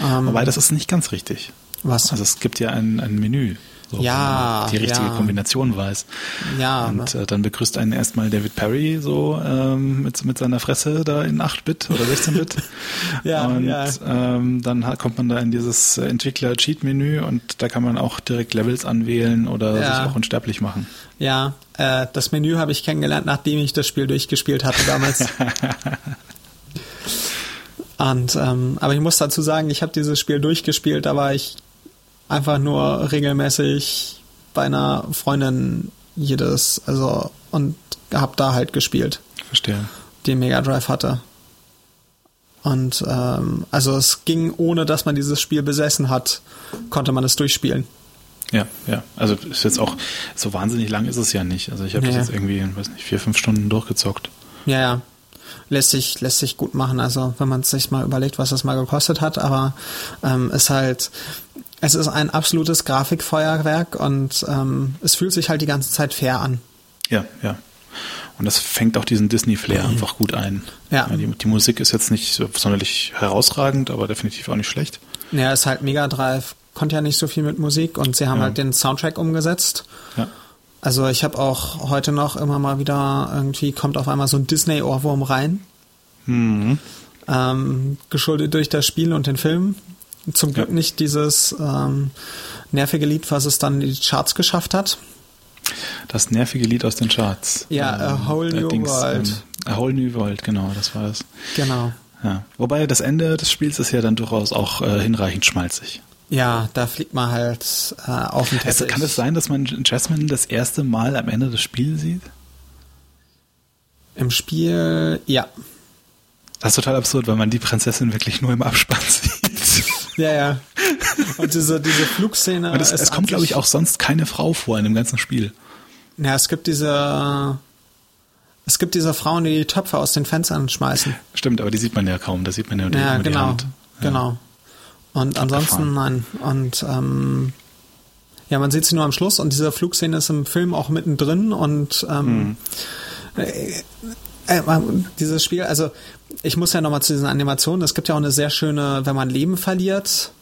Ähm, Wobei das ist nicht ganz richtig. was? Also es gibt ja ein, ein Menü, so, Ja, die richtige ja. Kombination weiß. ja, Und äh, dann begrüßt einen erstmal David Perry so ähm, mit, mit seiner Fresse da in 8-Bit oder 16-Bit. [laughs] Ja, und ja. Ähm, dann kommt man da in dieses äh, Entwickler-Cheat-Menü und da kann man auch direkt Levels anwählen oder Ja. sich auch unsterblich machen. ja, äh, das Menü habe ich kennengelernt, nachdem ich das Spiel durchgespielt hatte damals. [laughs] Und ähm, aber ich muss dazu sagen, ich habe dieses Spiel durchgespielt, da war ich einfach nur regelmäßig bei einer Freundin jedes, also und hab da halt gespielt, Verstehe. die Mega Drive hatte. Und ähm, also es ging ohne, dass man dieses Spiel besessen hat, konnte man es durchspielen. Ja, ja. Also ist jetzt auch so wahnsinnig lang ist es ja nicht. Also ich habe das Nee. jetzt irgendwie, weiß nicht, vier, fünf Stunden durchgezockt. Ja, ja. Lässt sich, lässt sich gut machen, also wenn man sich mal überlegt, was das mal gekostet hat, aber ähm, ist halt, es ist ein absolutes Grafikfeuerwerk und ähm, es fühlt sich halt die ganze Zeit fair an. Ja, ja. Und das fängt auch diesen Disney-Flair einfach gut ein. Ja. die, die Musik ist jetzt nicht so sonderlich herausragend, aber definitiv auch nicht schlecht. Ja, ist halt Mega Drive, konnte ja nicht so viel mit Musik und sie haben Ja. halt den Soundtrack umgesetzt. Ja. Also ich habe auch heute noch immer mal wieder irgendwie kommt auf einmal so ein Disney-Ohrwurm rein, Mhm. ähm, geschuldet durch das Spiel und den Film. Zum Glück Ja. nicht dieses ähm, nervige Lied, was es dann in die Charts geschafft hat. Das nervige Lied aus den Charts. Ja, A Whole der New World. Ähm, A Whole New World, genau, das war es. Genau. Ja. Wobei das Ende des Spiels ist ja dann durchaus auch äh, hinreichend schmalzig. Ja, da fliegt man halt äh, auf den Also, Teppich. kann es sein, dass man Jasmine das erste Mal am Ende des Spiels sieht? Im Spiel, ja. Das ist total absurd, weil man die Prinzessin wirklich nur im Abspann [laughs] sieht. Ja, ja. Und diese, diese Flugszene. Und es, kommt, glaube ich, auch sonst keine Frau vor in dem ganzen Spiel. Ja, es gibt diese. Es gibt diese Frauen, die die Töpfe aus den Fenstern schmeißen. Stimmt, aber die sieht man ja kaum. Da sieht man ja, die, Ja, nur die genau. Hand. Ja. Genau. Und ansonsten nein. Und ähm, ja, man sieht sie nur am Schluss und diese Flugszene ist im Film auch mittendrin und ähm, äh, äh, dieses Spiel, also ich muss ja nochmal zu diesen Animationen, es gibt ja auch eine sehr schöne, wenn man Leben verliert,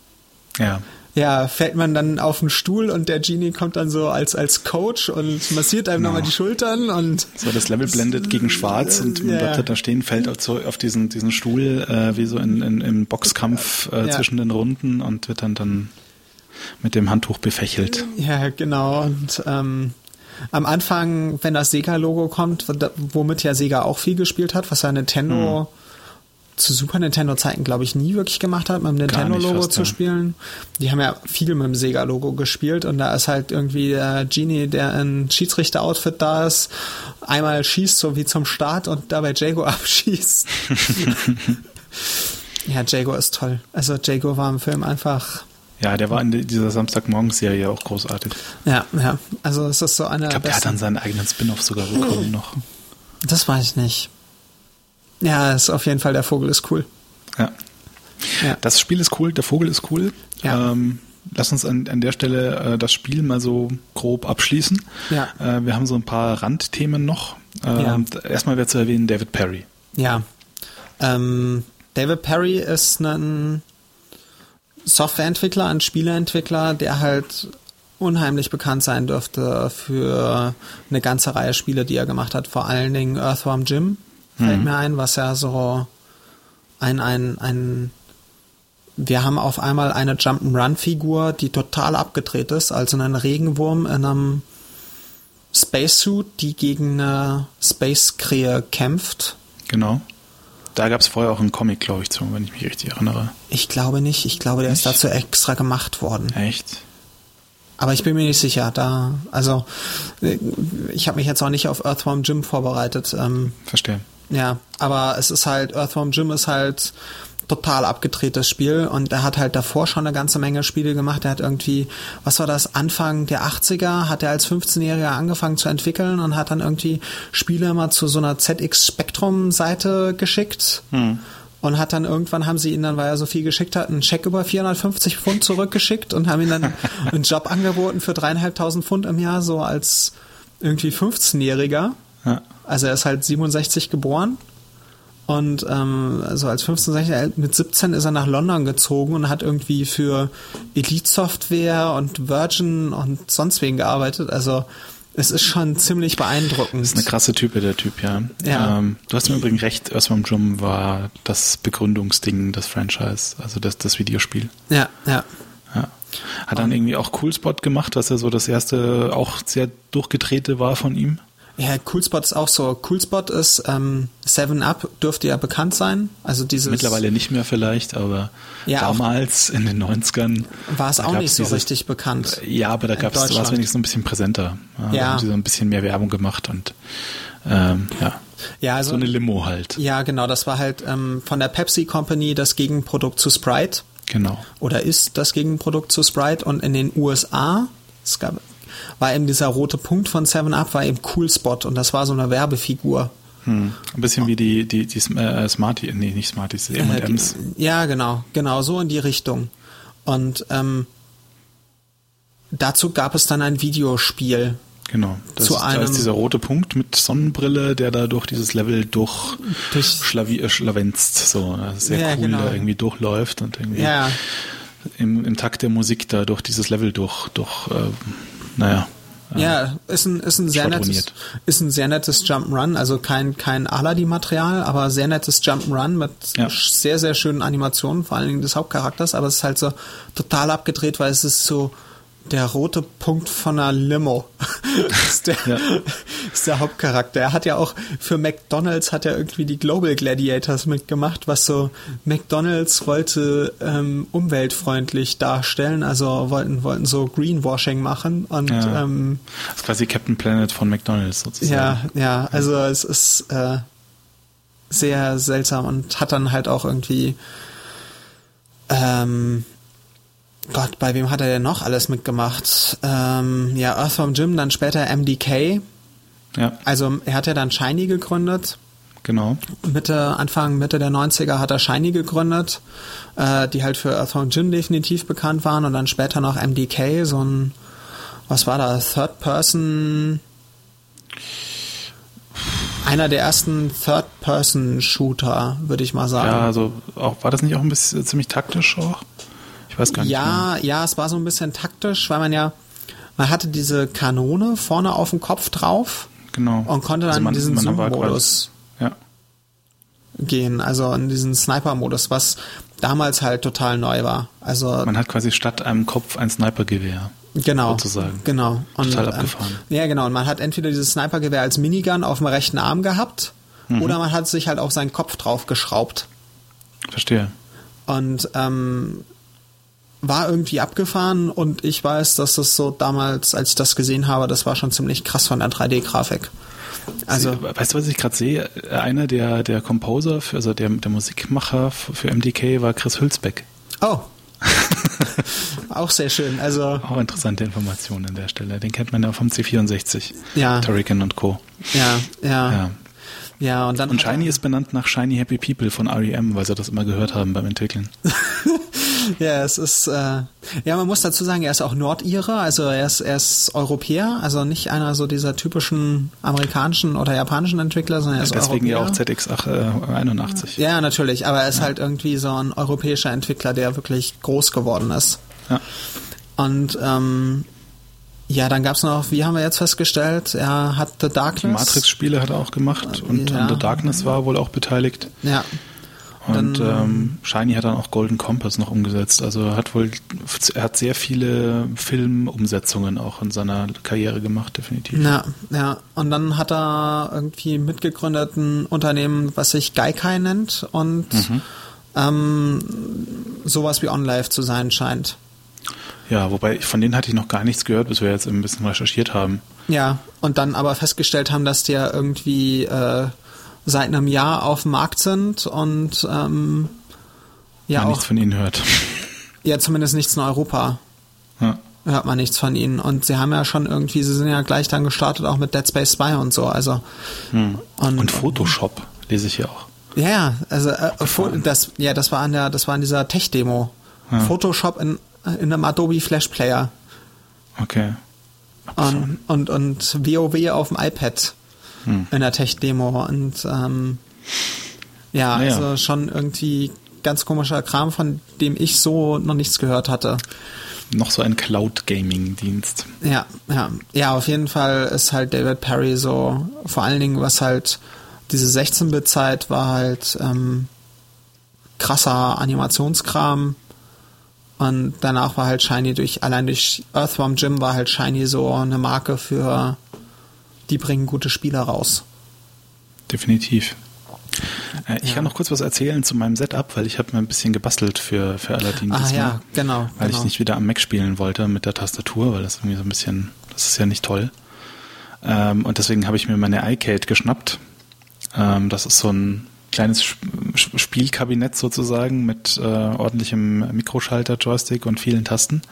Ja. ja, fällt man dann auf den Stuhl und der Genie kommt dann so als, als Coach und massiert einem Genau. nochmal die Schultern und So, das Level blendet gegen schwarz und man Ja, bleibt da stehen, fällt auf diesen, diesen Stuhl, äh, wie so in, in, im Boxkampf äh, Ja. zwischen den Runden und wird dann, dann mit dem Handtuch befächelt. Ja, genau. Und ähm, am Anfang, wenn das Sega-Logo kommt, womit ja Sega auch viel gespielt hat, was ja Nintendo zu Super Nintendo-Zeiten, glaube ich, nie wirklich gemacht hat, mit dem Nintendo-Logo zu spielen. Die haben ja viel mit dem Sega-Logo gespielt und da ist halt irgendwie der Genie, der in Schiedsrichter-Outfit da ist, einmal schießt, so wie zum Start und dabei Jago [laughs] abschießt. [laughs] ja, Jago ist toll. Also Jago war im Film einfach Ja, der war in die- dieser Samstagmorgens-Serie auch großartig. Ja, ja. Also es ist so eine Ich glaube, der hat dann seinen eigenen Spin-off sogar bekommen noch. Das weiß ich nicht. Ja, ist auf jeden Fall, der Vogel ist cool. Ja. Ja. Das Spiel ist cool, der Vogel ist cool. Ja. Ähm, lass uns an, an der Stelle äh, das Spiel mal so grob abschließen. Ja. Äh, wir haben so ein paar Randthemen noch. Ähm, Erstmal wäre zu erwähnen David Perry. Ja. Ähm, David Perry ist ein Softwareentwickler, ein Spieleentwickler, der halt unheimlich bekannt sein dürfte für eine ganze Reihe Spiele, die er gemacht hat. Vor allen Dingen Earthworm Jim fällt Mhm. mir ein, was ja so ein, ein, ein wir haben auf einmal eine Jump'n'Run-Figur, die total abgedreht ist, also einen Regenwurm in einem Spacesuit, die gegen eine Space-Krähe kämpft. Genau. Da gab es vorher auch einen Comic, glaube ich, zu, wenn ich mich richtig erinnere. Ich glaube nicht, ich glaube, der ist Nicht? dazu extra gemacht worden. Echt? Aber ich bin mir nicht sicher, da, also, ich habe mich jetzt auch nicht auf Earthworm Jim vorbereitet. Ähm, Verstehe. ja, aber es ist halt, Earthworm Jim ist halt total abgedrehtes Spiel und er hat halt davor schon eine ganze Menge Spiele gemacht. Er hat irgendwie, was war das, Anfang der 80er hat er als 15-Jähriger angefangen zu entwickeln und hat dann irgendwie Spiele immer zu so einer ZX Spectrum Seite geschickt. Und hat dann irgendwann haben sie ihn dann, weil er so viel geschickt hat, einen Scheck über 450 Pfund zurückgeschickt und haben ihm dann [laughs] einen Job angeboten für dreieinhalbtausend Pfund im Jahr, so als irgendwie 15-Jähriger. Ja. Also er ist halt 67 geboren und ähm, also als 15, 16, mit 17 ist er nach London gezogen und hat irgendwie für Elite Software und Virgin und sonst wen gearbeitet. Also es ist schon ziemlich beeindruckend. Das ist eine krasse Type, der Typ, ja. Ja. Ähm, du hast im Übrigen recht, Earthworm Jim war das Begründungsding, das Franchise, also das, das Videospiel. Ja, ja. Ja. Hat dann irgendwie auch Coolspot gemacht, was ja so das erste auch sehr durchgedrehte war von ihm. Ja, Coolspot ist auch so. Coolspot ist ähm, Seven Up dürfte ja bekannt sein. Also dieses Mittlerweile nicht mehr vielleicht, aber Ja, damals in den 90ern war es auch nicht so dieses- richtig bekannt. Ja, aber da gab es war es Deutschland. wenigstens ein bisschen präsenter. Ja, Ja. Da haben sie so ein bisschen mehr Werbung gemacht und ähm, ja, Ja, also so eine Limo halt. ja, genau. Das war halt ähm, von der Pepsi Company das Gegenprodukt zu Sprite. Genau. oder ist das Gegenprodukt zu Sprite und in den USA es gab, war eben dieser rote Punkt von 7-Up war eben Cool Spot und das war so eine Werbefigur. Hm. Ein bisschen wie die, die, die äh, Smarties, nee, nicht Smarties, die Äh, M&M's. Ja, genau, genau, so in die Richtung. Und ähm, dazu gab es dann ein Videospiel. Genau. Das zu ist, da einem- ist dieser rote Punkt mit Sonnenbrille, der da durch dieses Level durch, Durch- schlavi- äh, schlavenzt. So, sehr Ja, cool, genau. da irgendwie durchläuft und irgendwie Ja, im, im Takt der Musik da durch dieses Level durch, durch äh, naja. äh, ja, ist ein, ist ein sehr nettes, ist ein sehr nettes Jump'n'Run, also kein, kein Aladdin-Material, aber sehr nettes Jump'n'Run mit Ja. sehr, sehr schönen Animationen, vor allen Dingen des Hauptcharakters, aber es ist halt so total abgedreht, weil es ist so der rote Punkt von einer Limo. [laughs] ist, der, Ja. ist der Hauptcharakter. Er hat ja auch für McDonalds hat er irgendwie die Global Gladiators mitgemacht, was so McDonalds wollte ähm, umweltfreundlich darstellen, also wollten wollten so Greenwashing machen und Ja. ähm, Das ist quasi Captain Planet von McDonalds sozusagen. ja, ja, also es ist äh, sehr seltsam und hat dann halt auch irgendwie ähm, Gott, bei wem hat er denn noch alles mitgemacht? Ähm, ja, Earthworm Jim, dann später MDK. Ja, Also er hat ja dann Shiny gegründet. genau. Mitte, Anfang, Mitte der 90er hat er Shiny gegründet, äh, die halt für Earthworm Jim definitiv bekannt waren und dann später noch MDK, so ein, was war da, Third Person, einer der ersten Third-Person-Shooter, würde ich mal sagen. Ja, also auch, war das nicht auch ein bisschen ziemlich taktisch auch? Ich weiß gar nicht. Ja, ja, es war so ein bisschen taktisch, weil man ja, man hatte diese Kanone vorne auf dem Kopf drauf mehr. Genau. und konnte dann Also man- in diesen Zoom-Modus Ja. gehen, also in diesen Sniper-Modus, was damals halt total neu war. Also Man hat quasi statt einem Kopf ein Snipergewehr. genau, sozusagen. genau. Und, Total ähm, abgefahren. ja, genau. Und man hat entweder dieses Snipergewehr als Minigun auf dem rechten Arm gehabt Mhm. oder man hat sich halt auf seinen Kopf drauf geschraubt. Verstehe. Und ähm, war irgendwie abgefahren und ich weiß, dass das so damals, als ich das gesehen habe, das war schon ziemlich krass von der 3D-Grafik. Also, weißt du, was ich gerade sehe? Einer der, der Composer, für, also der, der Musikmacher für MDK war Chris Hülsbeck. oh. [laughs] Auch sehr schön. Also, Auch interessante Informationen an der Stelle. Den kennt man ja vom C64. Ja. Turrican und Co. ja, ja, Ja. ja. und dann. Und Shiny ist benannt nach Shiny Happy People von REM, weil sie das immer gehört haben beim Entwickeln. [laughs] Ja, es ist, äh, ja, man muss dazu sagen, er ist auch Nordire, also er ist, er ist Europäer, also nicht einer so dieser typischen amerikanischen oder japanischen Entwickler, sondern er ist Deswegen ja Europäer. auch ZX81. Ja, natürlich, aber er ist halt irgendwie so ein europäischer Entwickler, der wirklich groß geworden ist. Ja. Und ähm, Ja, dann gab's noch, wie haben wir jetzt festgestellt, er hat The Die Darkness. Matrix-Spiele hat er auch gemacht und Ja. The Darkness war wohl auch beteiligt. Ja. Und Dann- ähm, Shiny hat dann auch Golden Compass noch umgesetzt. Also er hat wohl, er hat sehr viele Filmumsetzungen auch in seiner Karriere gemacht, definitiv. Ja, ja. Und dann hat er irgendwie mitgegründet ein Unternehmen, was sich Gaikai nennt und ähm, sowas wie OnLive zu sein scheint. Ja, wobei von denen hatte ich noch gar nichts gehört, bis wir jetzt ein bisschen recherchiert haben. Ja, und dann aber festgestellt haben, dass ja irgendwie äh, seit einem Jahr auf dem Markt sind und ähm, ja man auch, nichts von ihnen hört. [laughs] ja zumindest nichts in Europa. Ja. Hört man nichts von ihnen. Und sie haben ja schon irgendwie, sie sind ja gleich dann gestartet, auch mit Dead Space 2 und so. Also Hm. Und- Und, Photoshop lese ich hier auch. Ja, ja, also äh, das, ja, das war an der, das war in dieser Tech-Demo. Ja. Photoshop in, in einem Adobe Flash Player Okay. und, und, und WoW auf dem iPad Hm. in der Tech-Demo und ähm, ja, Naja. also schon irgendwie ganz komischer Kram, von dem ich so noch nichts gehört hatte. Noch so ein Cloud-Gaming-Dienst. Ja, ja, ja, auf jeden Fall ist halt David Perry so, vor allen Dingen, was halt diese 16-Bit-Zeit war halt ähm, krasser Animationskram und danach war halt Shiny durch, allein durch Earthworm Jim war halt Shiny so eine Marke für, die bringen gute Spiele raus. Definitiv. Äh, ich Ja. kann noch kurz was erzählen zu meinem Setup, weil ich habe mir ein bisschen gebastelt für, für Aladdin Ah diesmal. ja, genau. Weil genau. ich nicht wieder am Mac spielen wollte mit der Tastatur, weil das irgendwie so ein bisschen, das ist ja nicht toll. Ähm, und deswegen habe ich mir meine iCade geschnappt. Ähm, das ist so ein kleines Sp- Sp- Spielkabinett sozusagen mit äh, ordentlichem Mikroschalter, Joystick und vielen Tasten,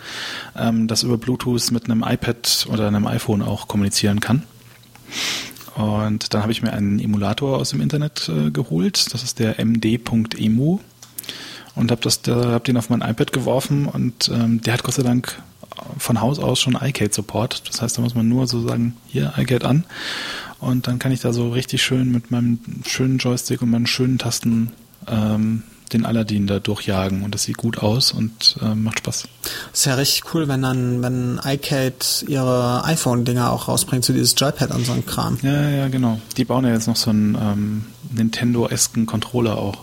ähm, das über Bluetooth mit einem iPad oder einem iPhone auch kommunizieren kann. Und dann habe ich mir einen Emulator aus dem Internet äh, geholt. Das ist der md.emu und habe da, hab den auf mein iPad geworfen und ähm, der hat Gott sei Dank von Haus aus schon iCade Support. Das heißt, da muss man nur so sagen, hier iCade an und dann kann ich da so richtig schön mit meinem schönen Joystick und meinen schönen Tasten ähm, den Aladdin da durchjagen und das sieht gut aus und ähm, macht Spaß. Ist ja richtig cool, wenn dann, wenn iCade ihre iPhone-Dinger auch rausbringt, so dieses Joypad und so ein Kram. Ja, ja, genau. Die bauen ja jetzt noch so einen ähm, Nintendo-esken Controller auch.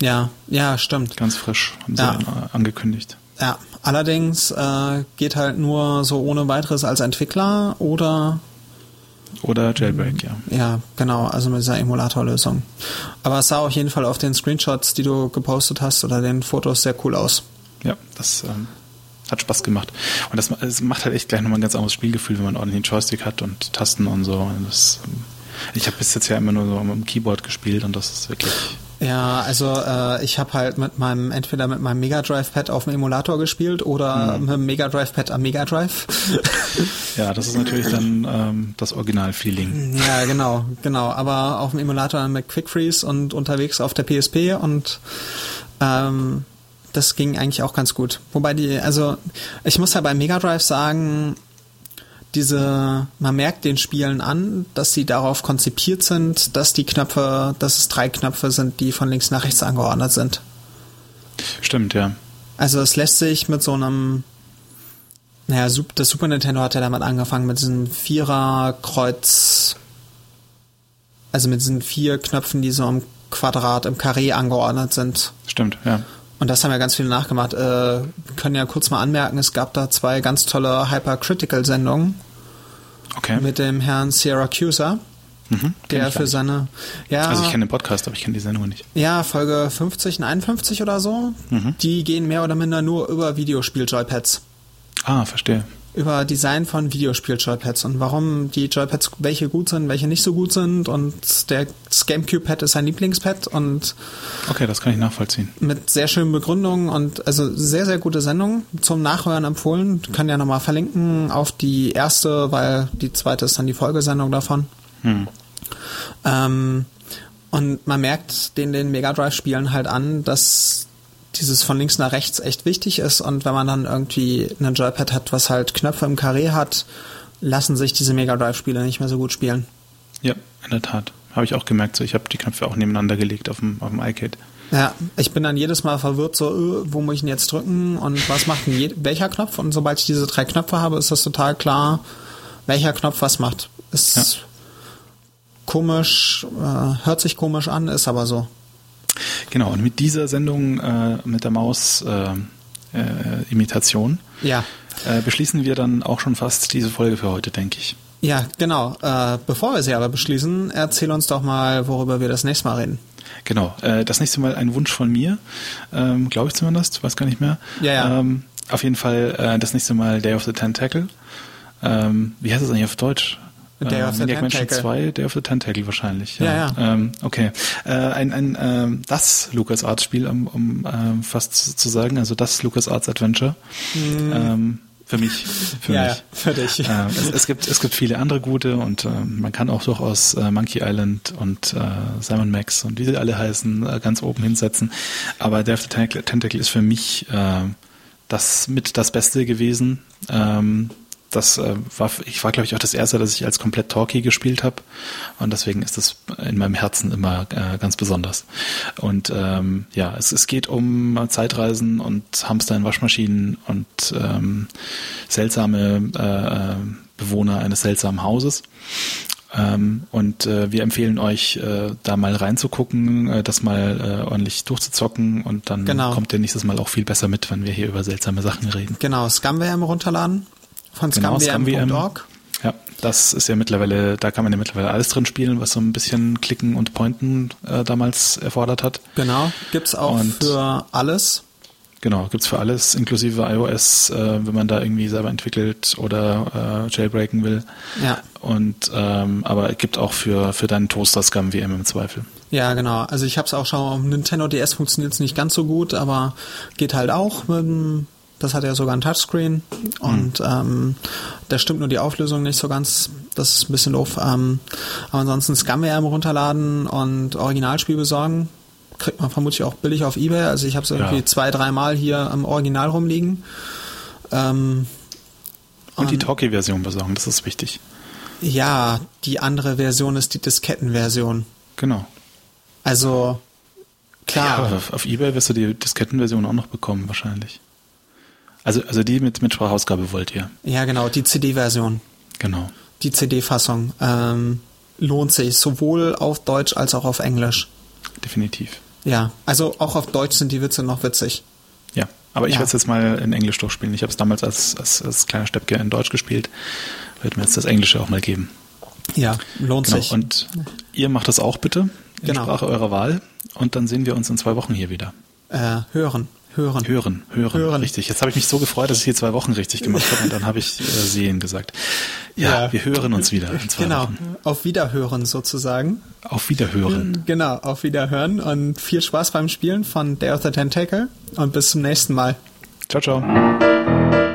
Ja, ja, stimmt. Ganz frisch, haben sie Ja. äh, angekündigt. Ja, allerdings äh, geht halt nur so ohne weiteres als Entwickler oder Oder Jailbreak, ja. ja, genau, also mit dieser Emulatorlösung. Aber es sah auf jeden Fall auf den Screenshots, die du gepostet hast oder den Fotos sehr cool aus. Ja, das ähm, hat Spaß gemacht. Und das, es macht halt echt gleich nochmal ein ganz anderes Spielgefühl, wenn man ordentlich einen Joystick hat und Tasten und so. Und das, ähm, ich habe bis jetzt ja immer nur so am Keyboard gespielt und das ist wirklich. Ja, also äh, ich habe halt mit meinem entweder mit meinem Mega Drive Pad auf dem Emulator gespielt oder mit dem Mega Drive Pad am Mega Drive. [laughs] Ja, das ist natürlich dann ähm, das Original-Feeling. ja, genau, genau. Aber auf dem Emulator dann mit Quick Freeze und unterwegs auf der PSP und ähm, das ging eigentlich auch ganz gut. Wobei die, also ich muss ja bei Mega Drive sagen, diese, man merkt den Spielen an, dass sie darauf konzipiert sind, dass die Knöpfe, dass es drei Knöpfe sind, die von links nach rechts angeordnet sind. Stimmt, ja. Also es lässt sich mit so einem, naja, das Super Nintendo hat ja damit angefangen mit diesem Vierer-Kreuz, also mit diesen vier Knöpfen, die so im Quadrat, im Karree angeordnet sind. Stimmt, ja. Und das haben ja ganz viele nachgemacht. Äh, wir können ja kurz mal anmerken, es gab da zwei ganz tolle Hypercritical-Sendungen Okay. mit dem Herrn Syracuse, mhm. Kenn der für seine, ja, Also ich kenne den Podcast, aber ich kenne die Sendung nicht. ja, Folge 50 und 51 oder so, Mhm. die gehen mehr oder minder nur über Videospiel-Joypads. Ah, verstehe. Über Design von Videospiel-Joypads und warum die Joypads, welche gut sind, welche nicht so gut sind und der das GameCube-Pad ist sein Lieblingspad und Okay, das kann ich nachvollziehen. mit sehr schönen Begründungen und also sehr, sehr gute Sendung zum Nachhören empfohlen. Kann ja nochmal verlinken auf die erste, weil die zweite ist dann die Folgesendung davon. Hm. Ähm, und man merkt den, den Mega Drive-Spielen halt an, dass dieses von links nach rechts echt wichtig ist und wenn man dann irgendwie einen Joypad hat, was halt Knöpfe im Karree hat, lassen sich diese Mega Drive-Spiele nicht mehr so gut spielen. Ja, in der Tat. Habe ich auch gemerkt. So, ich habe die Knöpfe auch nebeneinander gelegt auf dem, auf dem iCade. Ja, ich bin dann jedes Mal verwirrt, so, äh, wo muss ich denn jetzt drücken und was macht denn je, welcher Knopf? Und sobald ich diese drei Knöpfe habe, ist das total klar, welcher Knopf was macht. Ist ja. komisch, äh, hört sich komisch an, ist aber so. Genau, und mit dieser Sendung äh, mit der Maus-Imitation äh, äh, ja. Äh, beschließen wir dann auch schon fast diese Folge für heute, denke ich. Ja, genau. Äh, bevor wir sie aber beschließen, erzähl uns doch mal, worüber wir das nächste Mal reden. Genau, das nächste Mal ein Wunsch von mir, ähm, glaube ich zumindest, weiß gar nicht mehr. Ja, ja. Ähm, auf jeden Fall das nächste Mal Day of the Tentacle. Ähm, wie heißt das eigentlich auf Deutsch? Day of the Maniac Tentacle. Mansion 2, Day of the Tentacle wahrscheinlich. Ja, ja. Ähm, okay. Äh, ein, ein ähm, das LucasArts-Spiel, um, um ähm, fast zu, zu sagen, also das LucasArts Adventure. Ähm, für mich. [laughs] Für Ja, mich. ja, für dich. Äh, es, es, gibt, es gibt viele andere gute und äh, man kann auch durchaus äh, Monkey Island und äh, Simon Max und wie sie alle heißen, äh, ganz oben hinsetzen. Aber Day of the Tentacle, Tentacle ist für mich äh, das mit das Beste gewesen. Ähm, das äh, war, ich war glaube ich auch das erste, das ich als komplett Talkie gespielt habe und deswegen ist das in meinem Herzen immer äh, ganz besonders. Und ähm, ja, es, es geht um Zeitreisen und Hamster in Waschmaschinen und ähm, seltsame äh, Bewohner eines seltsamen Hauses. Ähm, und äh, wir empfehlen euch, äh, da mal reinzugucken, äh, das mal äh, ordentlich durchzuzocken und dann Genau. kommt ihr nächstes Mal auch viel besser mit, wenn wir hier über seltsame Sachen reden. Genau, ScumVM runterladen von Genau, scumvm.org. Ja, das ist ja mittlerweile, da kann man ja mittlerweile alles drin spielen, was so ein bisschen Klicken und Pointen äh, damals erfordert hat. Genau, gibt's auch Und- für alles. Genau, gibt's für alles, inklusive iOS, äh, wenn man da irgendwie selber entwickelt oder äh, jailbreaken will. Ja. Und ähm, aber es gibt auch für, für deinen Toaster Scum VM im Zweifel. Ja, genau. Also ich habe es auch schon auf Nintendo DS funktioniert es nicht ganz so gut, aber geht halt auch. Mit, dem- das hat ja sogar ein Touchscreen und ähm, da stimmt nur die Auflösung nicht so ganz. Das ist ein bisschen doof. Ähm, aber ansonsten ScumVM runterladen und Originalspiel besorgen. Kriegt man vermutlich auch billig auf Ebay. Also ich habe es irgendwie Ja. zwei, dreimal hier im Original rumliegen. Ähm, Und die Talkie-Version besorgen, das ist wichtig. ja, die andere Version ist die Diskettenversion. Genau. Also klar. Ja, auf, auf Ebay wirst du die Diskettenversion auch noch bekommen, wahrscheinlich. Also, also die mit, mit Sprachausgabe wollt ihr. Ja, genau, die CD-Version, Genau. die CD-Fassung ähm, lohnt sich sowohl auf Deutsch als auch auf Englisch. Definitiv. Ja, also auch auf Deutsch sind die Witze noch witzig. Ja. Aber ich Ja. werde es jetzt mal in Englisch durchspielen. Ich habe es damals als, als, als kleiner Steppke in Deutsch gespielt. Werde mir jetzt das Englische auch mal geben. Ja, lohnt Genau. sich. Und ihr macht das auch bitte in Genau. Sprache eurer Wahl. Und dann sehen wir uns in zwei Wochen hier wieder. äh, hören, hören. Hören, hören, Hören. richtig. Jetzt habe ich mich so gefreut, dass ich hier zwei Wochen richtig gemacht habe und dann habe ich äh, sehen gesagt. Ja, Ja. wir hören uns wieder Genau, Wochen. auf Wiederhören sozusagen. Auf Wiederhören. Genau, auf Wiederhören und viel Spaß beim Spielen von Day of the Tentacle und bis zum nächsten Mal. Ciao, ciao.